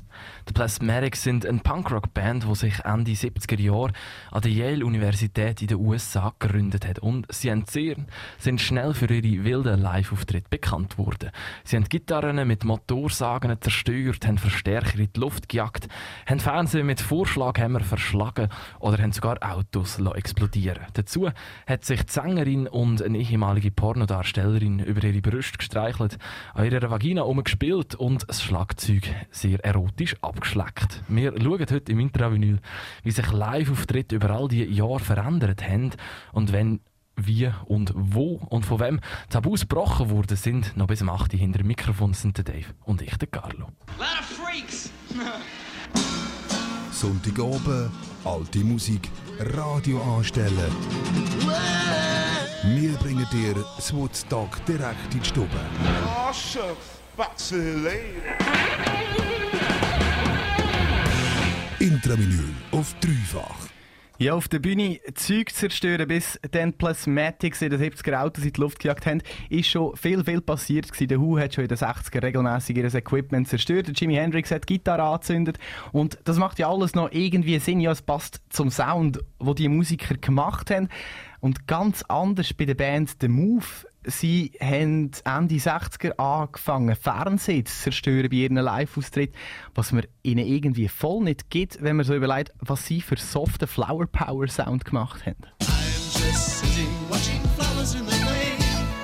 Plasmatics sind eine Punkrock-Band, die sich Ende 70er Jahre an der Yale-Universität in den USA gegründet hat. Und sie haben sehr, sind schnell für ihre wilden Live-Auftritte bekannt worden. Sie haben Gitarren mit Motorsagen zerstört, haben Verstärker in die Luft gejagt, haben Fernsehen mit Vorschlaghämmer verschlagen oder haben sogar Autos explodieren Dazu hat sich die Sängerin und eine ehemalige Pornodarstellerin über ihre Brüste gestreichelt, an ihrer Vagina umgespielt und das Schlagzeug sehr erotisch abgeschleckt. Wir schauen heute im Intravinyl, wie sich Live-Auftritte über all die Jahre verändert haben und wenn wie und wo und von wem Tabus gebrochen worden sind. Noch bis um 8 Uhr hinter dem Mikrofon sind der Dave und ich, der Carlo. Lot of freaks. Sonntagabend, alte Musik, Radio anstellen. Wir bringen dir das Woodstock direkt in die Stube. Oh, shucks. Box it later. Intravinyl auf dreifach. Ja, auf der Bühne Zeug zerstören, bis dann Plasmatics in den 70er Autos in die Luft gejagt haben, ist schon viel, viel passiert gewesen. Der Who hat schon in den 60er regelmäßig ihr Equipment zerstört. Der Jimi Hendrix hat die Gitarre angezündet. Und das macht ja alles noch irgendwie Sinn. Ja, es passt zum Sound, wo die Musiker gemacht haben. Und ganz anders bei der Band The Move. Sie haben Ende 60er angefangen, Fernsehen zu zerstören bei ihren Live-Auftritt, was man ihnen irgendwie voll nicht gibt, wenn man so überlegt, was sie für soften Flower Power Sound gemacht haben. Just sitting, watching flowers in the rain.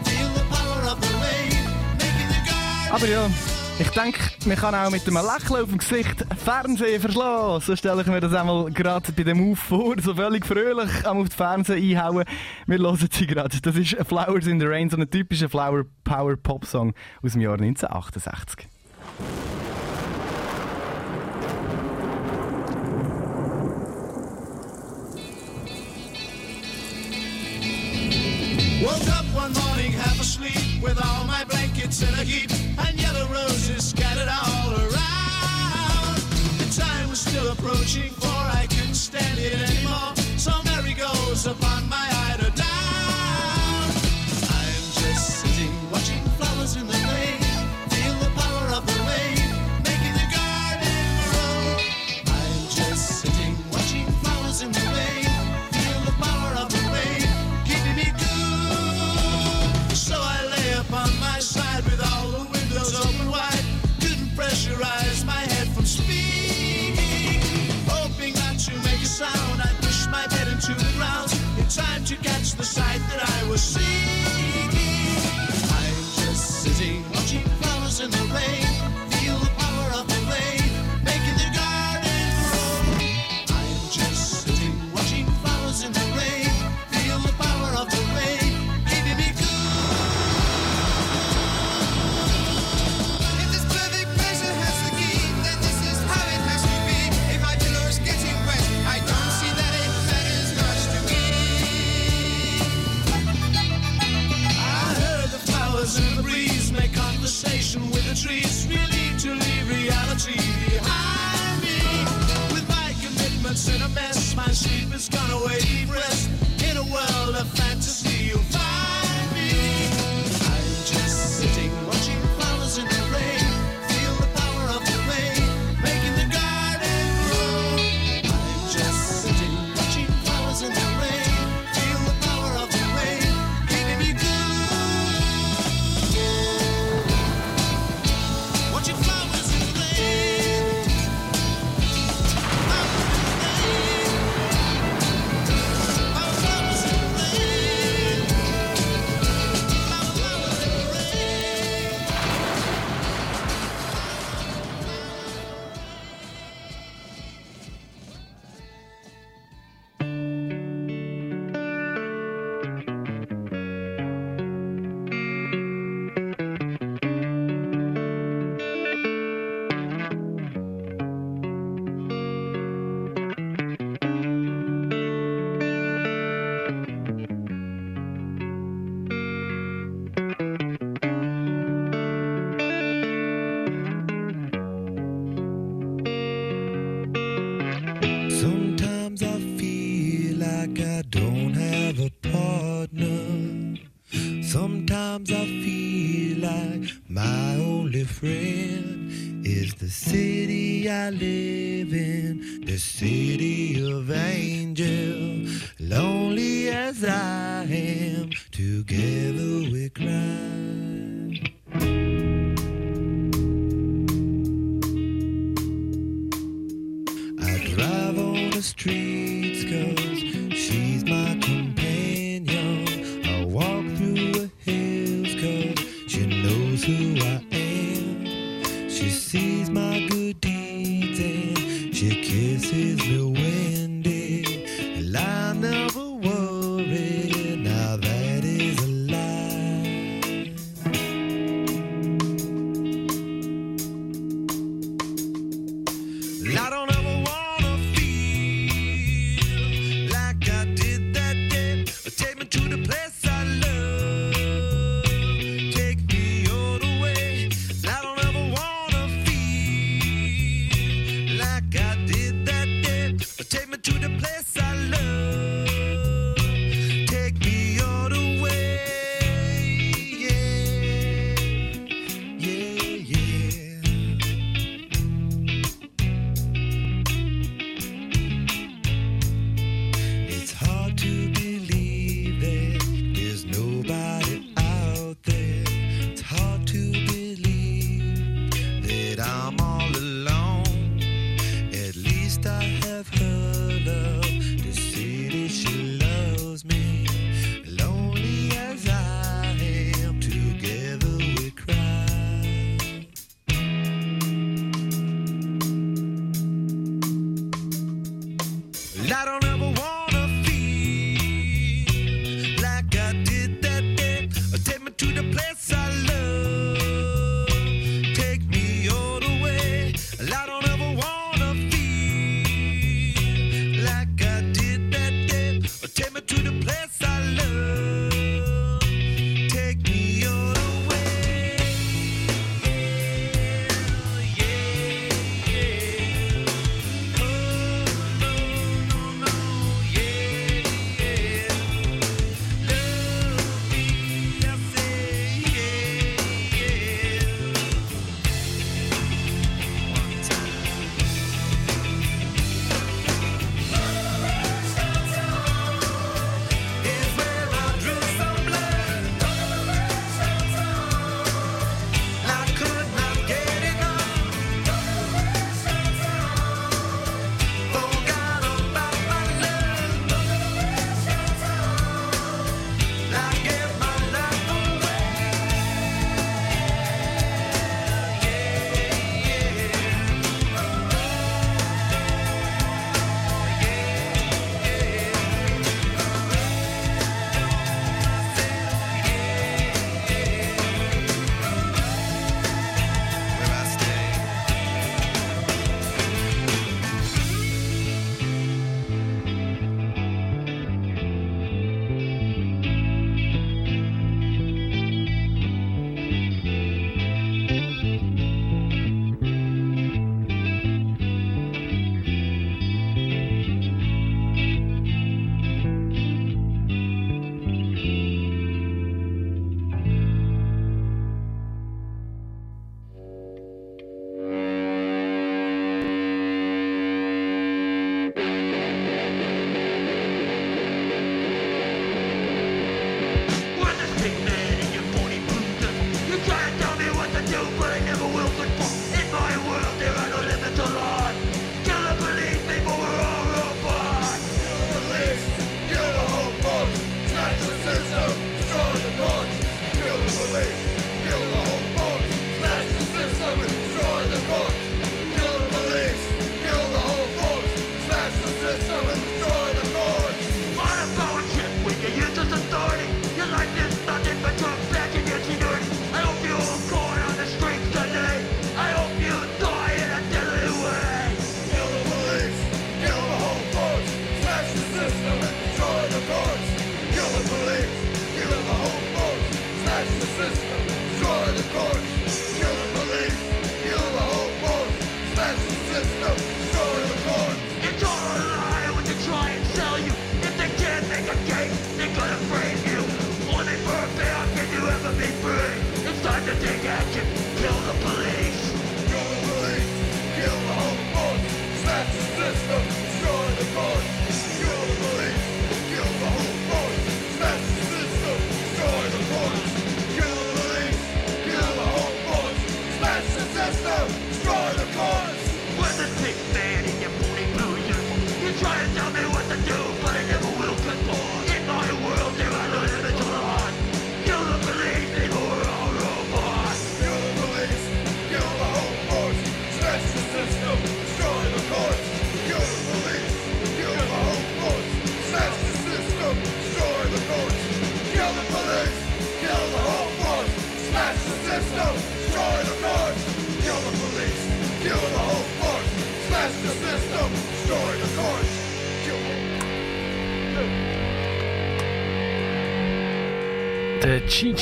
Feel the power of the rain, making the garden. Aber ja, ich denke, man kann auch mit einem Lächeln auf dem Gesicht Fernsehen verschlagen. So stelle ich mir das einmal gerade bei dem Move vor, so völlig fröhlich am auf die Fernsehen einhauen. Wir hören sie gerade. Das ist Flowers in the Rain, so ein typischer Flower Power Pop Song aus dem Jahr 1968. Woke up one morning half asleep with all my blankets in a heap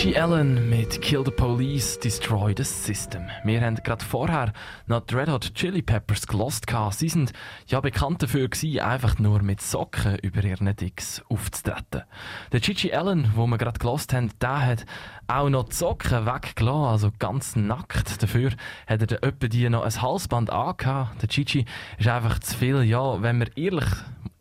Gigi Allen mit Kill the Police, Destroy the System. Wir haben gerade vorher noch die Red Hot Chili Peppers gelost. Sie sind ja bekannt dafür gewesen, einfach nur mit Socken über ihren Dicks aufzutreten. Der Gigi Allen, wo wir gerade gelost haben, der hat auch noch die Socken weggelassen, also ganz nackt. Dafür hat er etwa die noch ein Halsband angehabt. Der Gigi ist einfach zu viel, ja, wenn wir ehrlich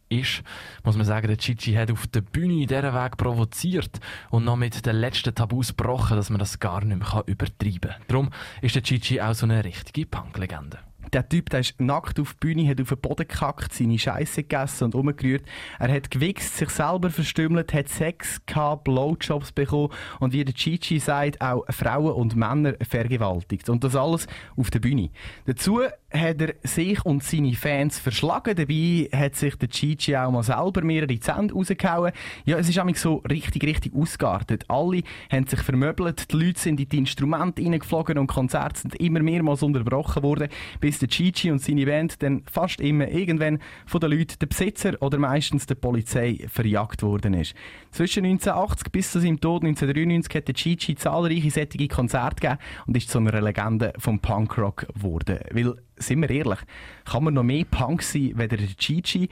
ist, muss man sagen, der Chichi hat auf der Bühne diesen Weg provoziert und noch mit den letzten Tabus gebrochen, dass man das gar nicht mehr übertreiben kann. Darum ist der Chichi auch so eine richtige Punk-Legende. Der Typ der ist nackt auf die Bühne, hat auf den Boden gekackt, seine Scheiße gegessen und umgerührt. Er hat gewichst, sich selber verstümmelt, hat Sex gehabt, Blowjobs bekommen und wie der Chichi sagt, auch Frauen und Männer vergewaltigt. Und das alles auf der Bühne. Dazu hat er sich und seine Fans verschlagen. Dabei hat sich der Chichi auch mal selber mehrere Zähne rausgehauen. Ja, es ist nämlich so richtig, richtig ausgeartet. Alle haben sich vermöbelt, die Leute sind in die Instrumente reingeflogen und Konzerte sind immer mehrmals unterbrochen worden, bis der Chichi und seine Band dann fast immer irgendwann von den Leuten, der Besitzer oder meistens der Polizei verjagt worden ist. Zwischen 1980 bis zu seinem Tod 1993 hat der Chichi zahlreiche sättige Konzerte gegeben und ist zu einer Legende vom Punkrock geworden. Weil, sind wir ehrlich, kann man noch mehr Punk sein, weder der Chichi?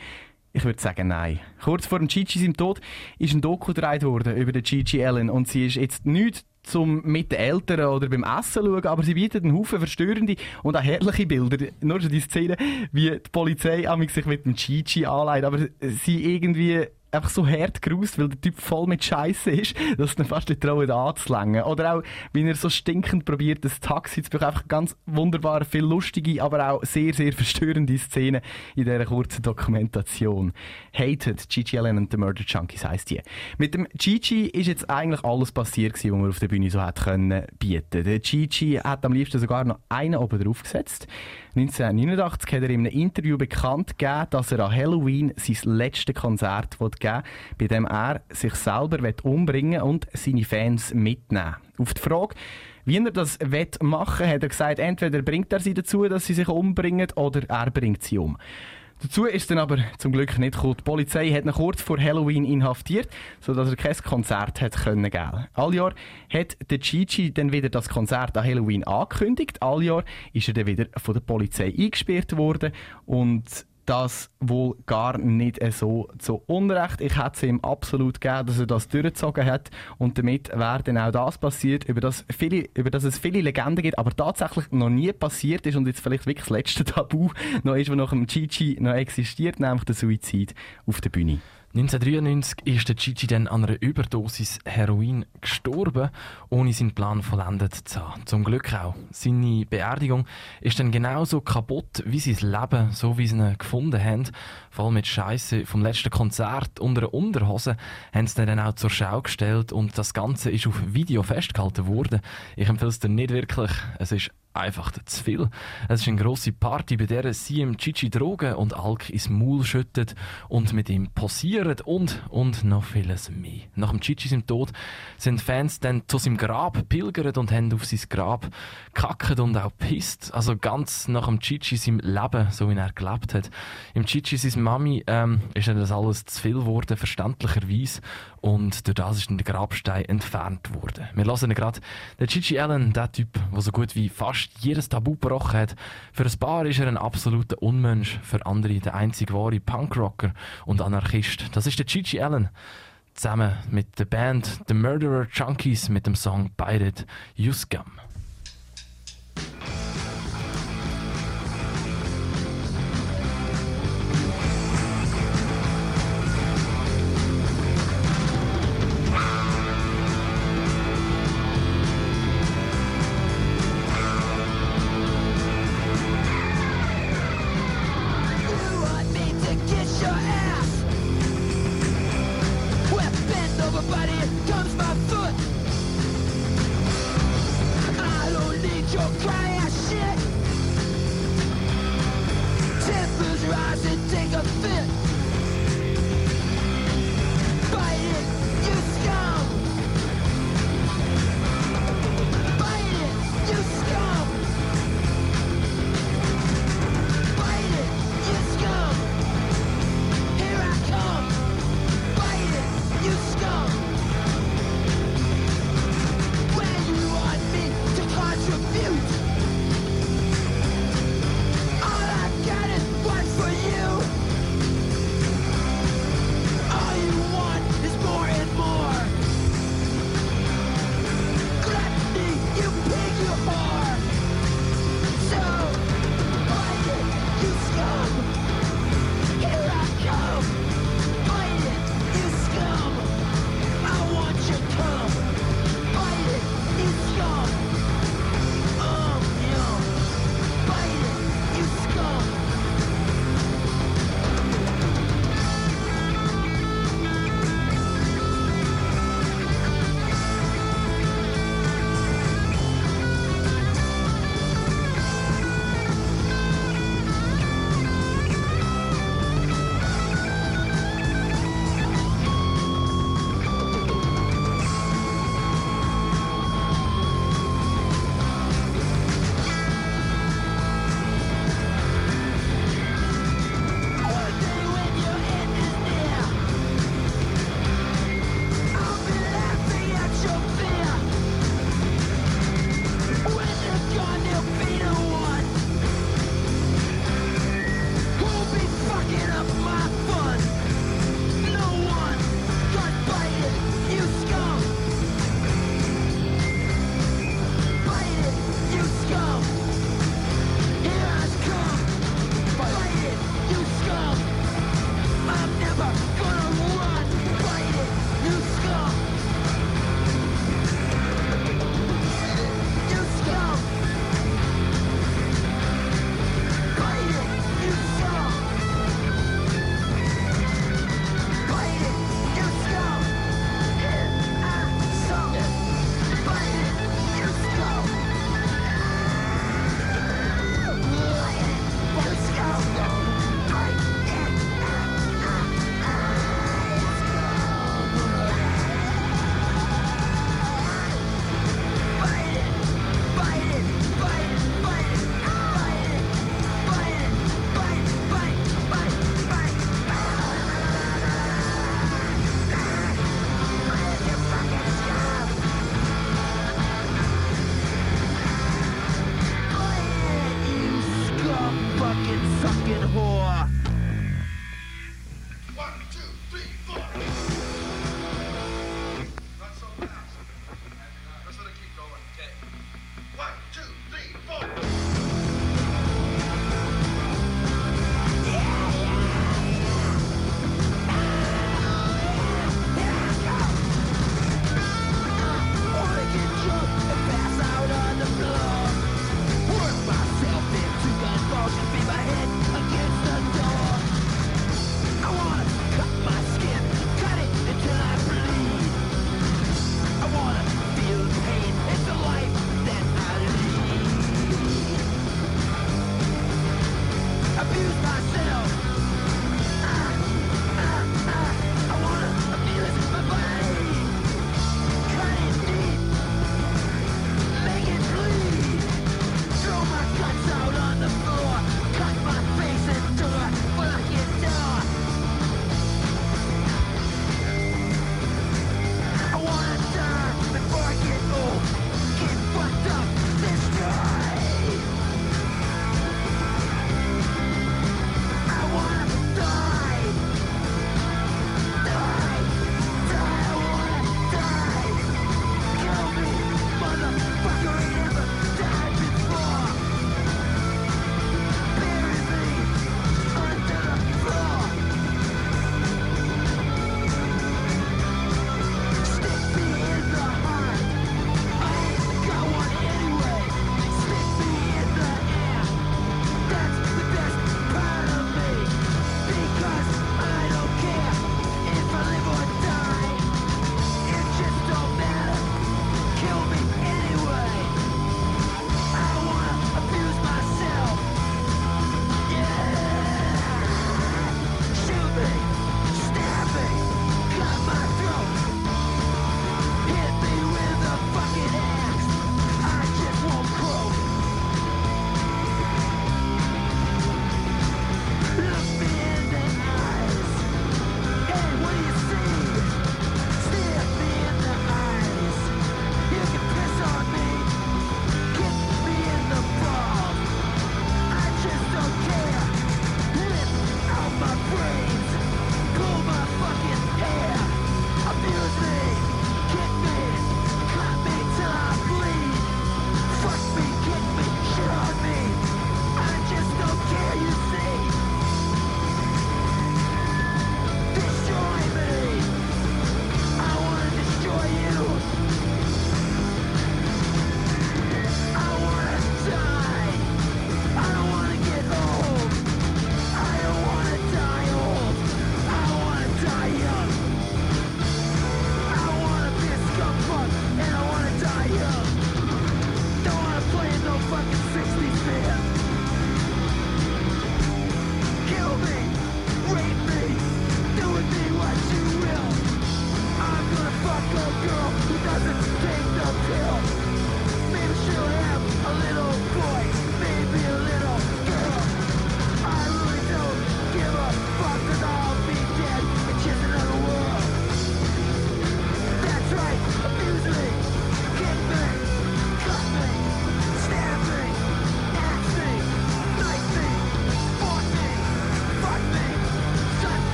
Ich würde sagen, nein. Kurz vor dem Chichi seinem Tod ist ein Doku gedreht worden über den Chichi Allen und sie ist jetzt nicht zum mit den Eltern oder beim Essen schauen, aber sie bietet einen Haufen verstörende und auch herrliche Bilder. Nur schon die Szene, wie die Polizei sich mit dem Chichi anleitet, aber sie irgendwie einfach so hart gerust, weil der Typ voll mit Scheiße ist, dass ihn fast nicht trauen anzulängen. Oder auch, wie er so stinkend probiert, das Taxi zu bekommen. Einfach ganz wunderbar, viel lustige, aber auch sehr, sehr verstörende Szenen in dieser kurzen Dokumentation. Hated, Gigi Allen and the Murder Junkies heisst die. Mit dem Gigi ist jetzt eigentlich alles passiert was man auf der Bühne so hat können bieten. Der Gigi hat am liebsten sogar noch einen oben drauf gesetzt. 1989 hat er in einem Interview bekannt gegeben, dass er an Halloween sein letztes Konzert geben will, bei dem er sich selber umbringen und seine Fans mitnehmen. Auf die Frage, wie er das machen hat er gesagt, entweder bringt er sie dazu, dass sie sich umbringen, oder er bringt sie um. Dazu ist dann aber zum Glück nicht gekommen. Die Polizei hat ihn kurz vor Halloween inhaftiert, sodass er kein Konzert hat können geben. All Jahr hat der Gigi dann wieder das Konzert an Halloween angekündigt. All Jahr ist er dann wieder von der Polizei eingesperrt worden und das wohl gar nicht so zu Unrecht. Ich hätte es ihm absolut gegeben, dass er das durchgezogen hat und damit wäre dann auch das passiert, über das, viele, über das es viele Legenden gibt, aber tatsächlich noch nie passiert ist und jetzt vielleicht wirklich das letzte Tabu noch ist, was nach dem Gigi noch existiert, nämlich der Suizid auf der Bühne. 1993 ist der Gigi dann an einer Überdosis Heroin gestorben, ohne seinen Plan vollendet zu haben. Zum Glück auch. Seine Beerdigung ist dann genauso kaputt wie sein Leben, so wie sie ihn gefunden haben. Voll mit Scheiße vom letzten Konzert unter einer Unterhose haben sie dann auch zur Schau gestellt und das Ganze ist auf Video festgehalten worden. Ich empfehle es dir nicht wirklich. Es ist einfach zu viel. Es ist eine grosse Party, bei der sie im Chichi Drogen und Alk ins Maul schüttet und mit ihm posiert und, und noch vieles mehr. Nach dem Chichi seinem Tod sind Fans dann zu seinem Grab pilgert und haben auf sein Grab kackt und auch pisst. Also ganz nach dem Chichi seinem Leben, so wie er gelebt hat. Im Chichi seine Mami ähm, ist das alles zu viel geworden, verständlicherweise. Und durch das ist dann der Grabstein entfernt worden. Wir hören gerade den Chichi Allen, der Typ, der so gut wie fast jedes Tabu gebrochen hat. Für ein paar ist er ein absoluter Unmensch, für andere der einzig wahre Punkrocker und Anarchist. Das ist der Chichi Allen. Zusammen mit der Band The Murderer Junkies mit dem Song Bite It,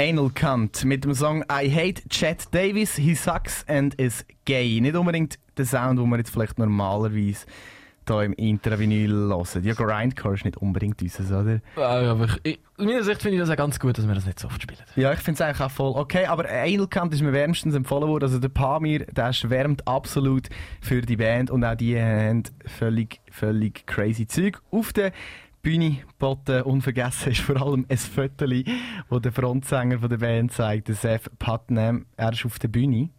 Anal Cunt mit dem Song I Hate Chet Davis, He Sucks and is Gay. Nicht unbedingt der Sound, den wir jetzt vielleicht normalerweise hier im Intravinyl hören. Ja, Grindcore ist nicht unbedingt unseres, oder? Ja, aber ich, aus meiner Sicht finde ich das auch ganz gut, dass wir das nicht so oft spielen. Ja, ich finde es eigentlich auch voll okay. Aber Anal Cunt ist mir wärmstens empfohlen worden. Also der Pamir, der schwärmt absolut für die Band und auch die haben völlig, völlig crazy Zeug auf der Bühne geboten. Unvergessen ist vor allem ein Foto, wo der Frontsänger der Band zeigt, der Seth Putnam. Er ist auf der Bühne,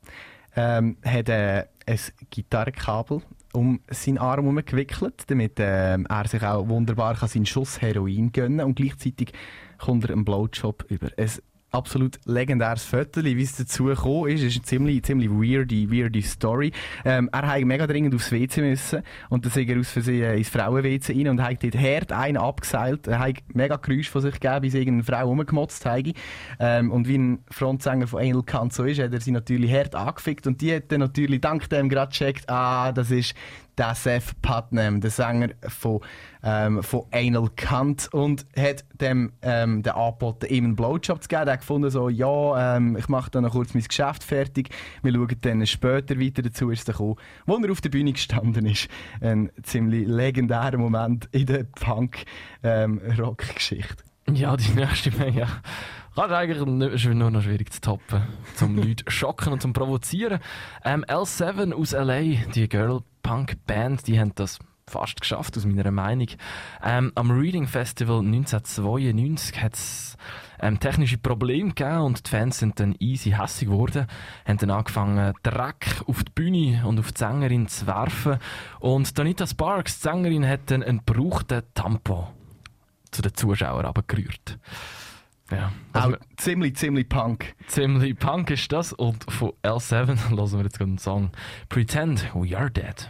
ähm, hat äh, ein Gitarrenkabel um seinen Arm herum gewickelt, damit ähm, er sich auch wunderbar kann seinen Schuss Heroin gönnen und gleichzeitig kommt er einen Blowjob über. Ein absolut legendäres Foto, wie es dazu gekommen ist, ist eine ziemlich, ziemlich weirde, weirde Story. Ähm, er hat mega dringend aufs WC müssen und dann ist er aus Versehen ins Frauen-WC rein und hat dort Herd einen abgeseilt. Er hat mega Geräusch von sich gegeben, bis irgendeine Frau rumgemotzt hat. Ähm, und wie ein Frontsänger von Anal Kant so ist, hat er sie natürlich hart angefickt und die hat dann natürlich dank dem gerade gecheckt, ah, das ist der Seth Putnam, der Sänger von, ähm, von Anal Kant und hat dem ähm, den angeboten, ihm einen Blowjob zu geben. Er hat gefunden, so, ja, ähm, ich mache dann noch kurz mein Geschäft fertig, wir schauen dann später weiter dazu, ist dann gekommen, wo er auf der Bühne gestanden ist. Ein ziemlich legendärer Moment in der Punk-Rock-Geschichte. Ja, die nächste Menge. Ja. Kann eigentlich nur noch schwierig zu toppen. Zum Leute schocken und zum Provozieren. Ähm, L7 aus LA, die Girl-Punk-Band, die haben das fast geschafft, aus meiner Meinung. Ähm, am Reading Festival 1992 hat es ähm, technische Probleme gegeben und die Fans sind dann easy hässig geworden, haben dann angefangen, Dreck auf die Bühne und auf die Sängerin zu werfen. Und Donita Sparks, die Sängerin, hat dann einen gebrauchten Tampon zu den Zuschauern abgerührt. Ja. Auch ziemlich, ziemlich Punk. Ziemlich Punk ist das. Und von L7 hören wir jetzt einen Song Pretend We Are Dead.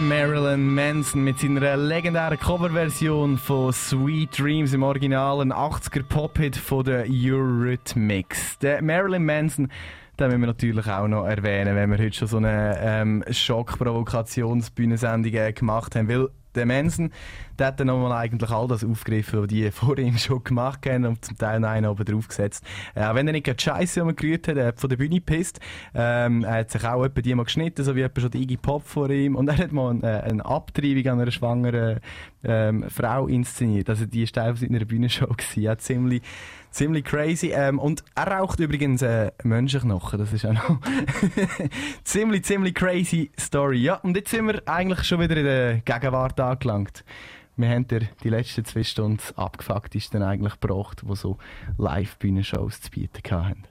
Marilyn Manson mit seiner legendären Coverversion von Sweet Dreams im Original, ein 80er Pop-Hit von der Eurythmics. Der Marilyn Manson, den müssen wir natürlich auch noch erwähnen, wenn wir heute schon so eine ähm, Schock-Provokationsbühnensendung äh, gemacht haben, weil der Manson, der hat dann nochmal eigentlich all das aufgegriffen, was die vor ihm schon gemacht haben und zum Teil einen oben draufgesetzt. Äh, auch wenn er nicht gerade Scheiße umgerührt hat, er hat von der Bühne gepisst. Ähm, er hat sich auch etwa die mal geschnitten, so wie schon die Iggy Pop vor ihm. Und er hat mal eine, eine Abtreibung an einer schwangeren ähm, Frau inszeniert. Also die ist Teil seiner Bühnenshow gewesen. Ja, ziemlich, ziemlich crazy. Ähm, und er raucht übrigens äh, Menschenknochen. Das ist auch noch ziemlich, ziemlich crazy Story. Ja, und jetzt sind wir eigentlich schon wieder in der Gegenwart angelangt. Wir haben dir die letzten zwei Stunden abgefucktesten eigentlich gebracht, die so Live-Bühnenshows zu bieten hatten.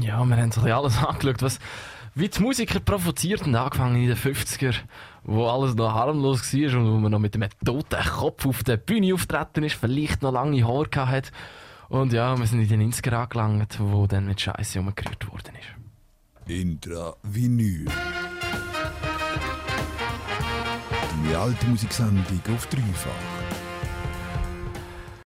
Ja, wir haben sich alles angeschaut, was, Wie die Musiker provoziert und angefangen in den 50er, wo alles noch harmlos war und wo man noch mit einem toten Kopf auf der Bühne auftreten ist, vielleicht noch lange Haare hat. Und ja, wir sind in den 90er angelangt, wo dann mit Scheiße umgerührt worden ist. Intra-Vinyl. Die alte Musiksendung auf dreifach.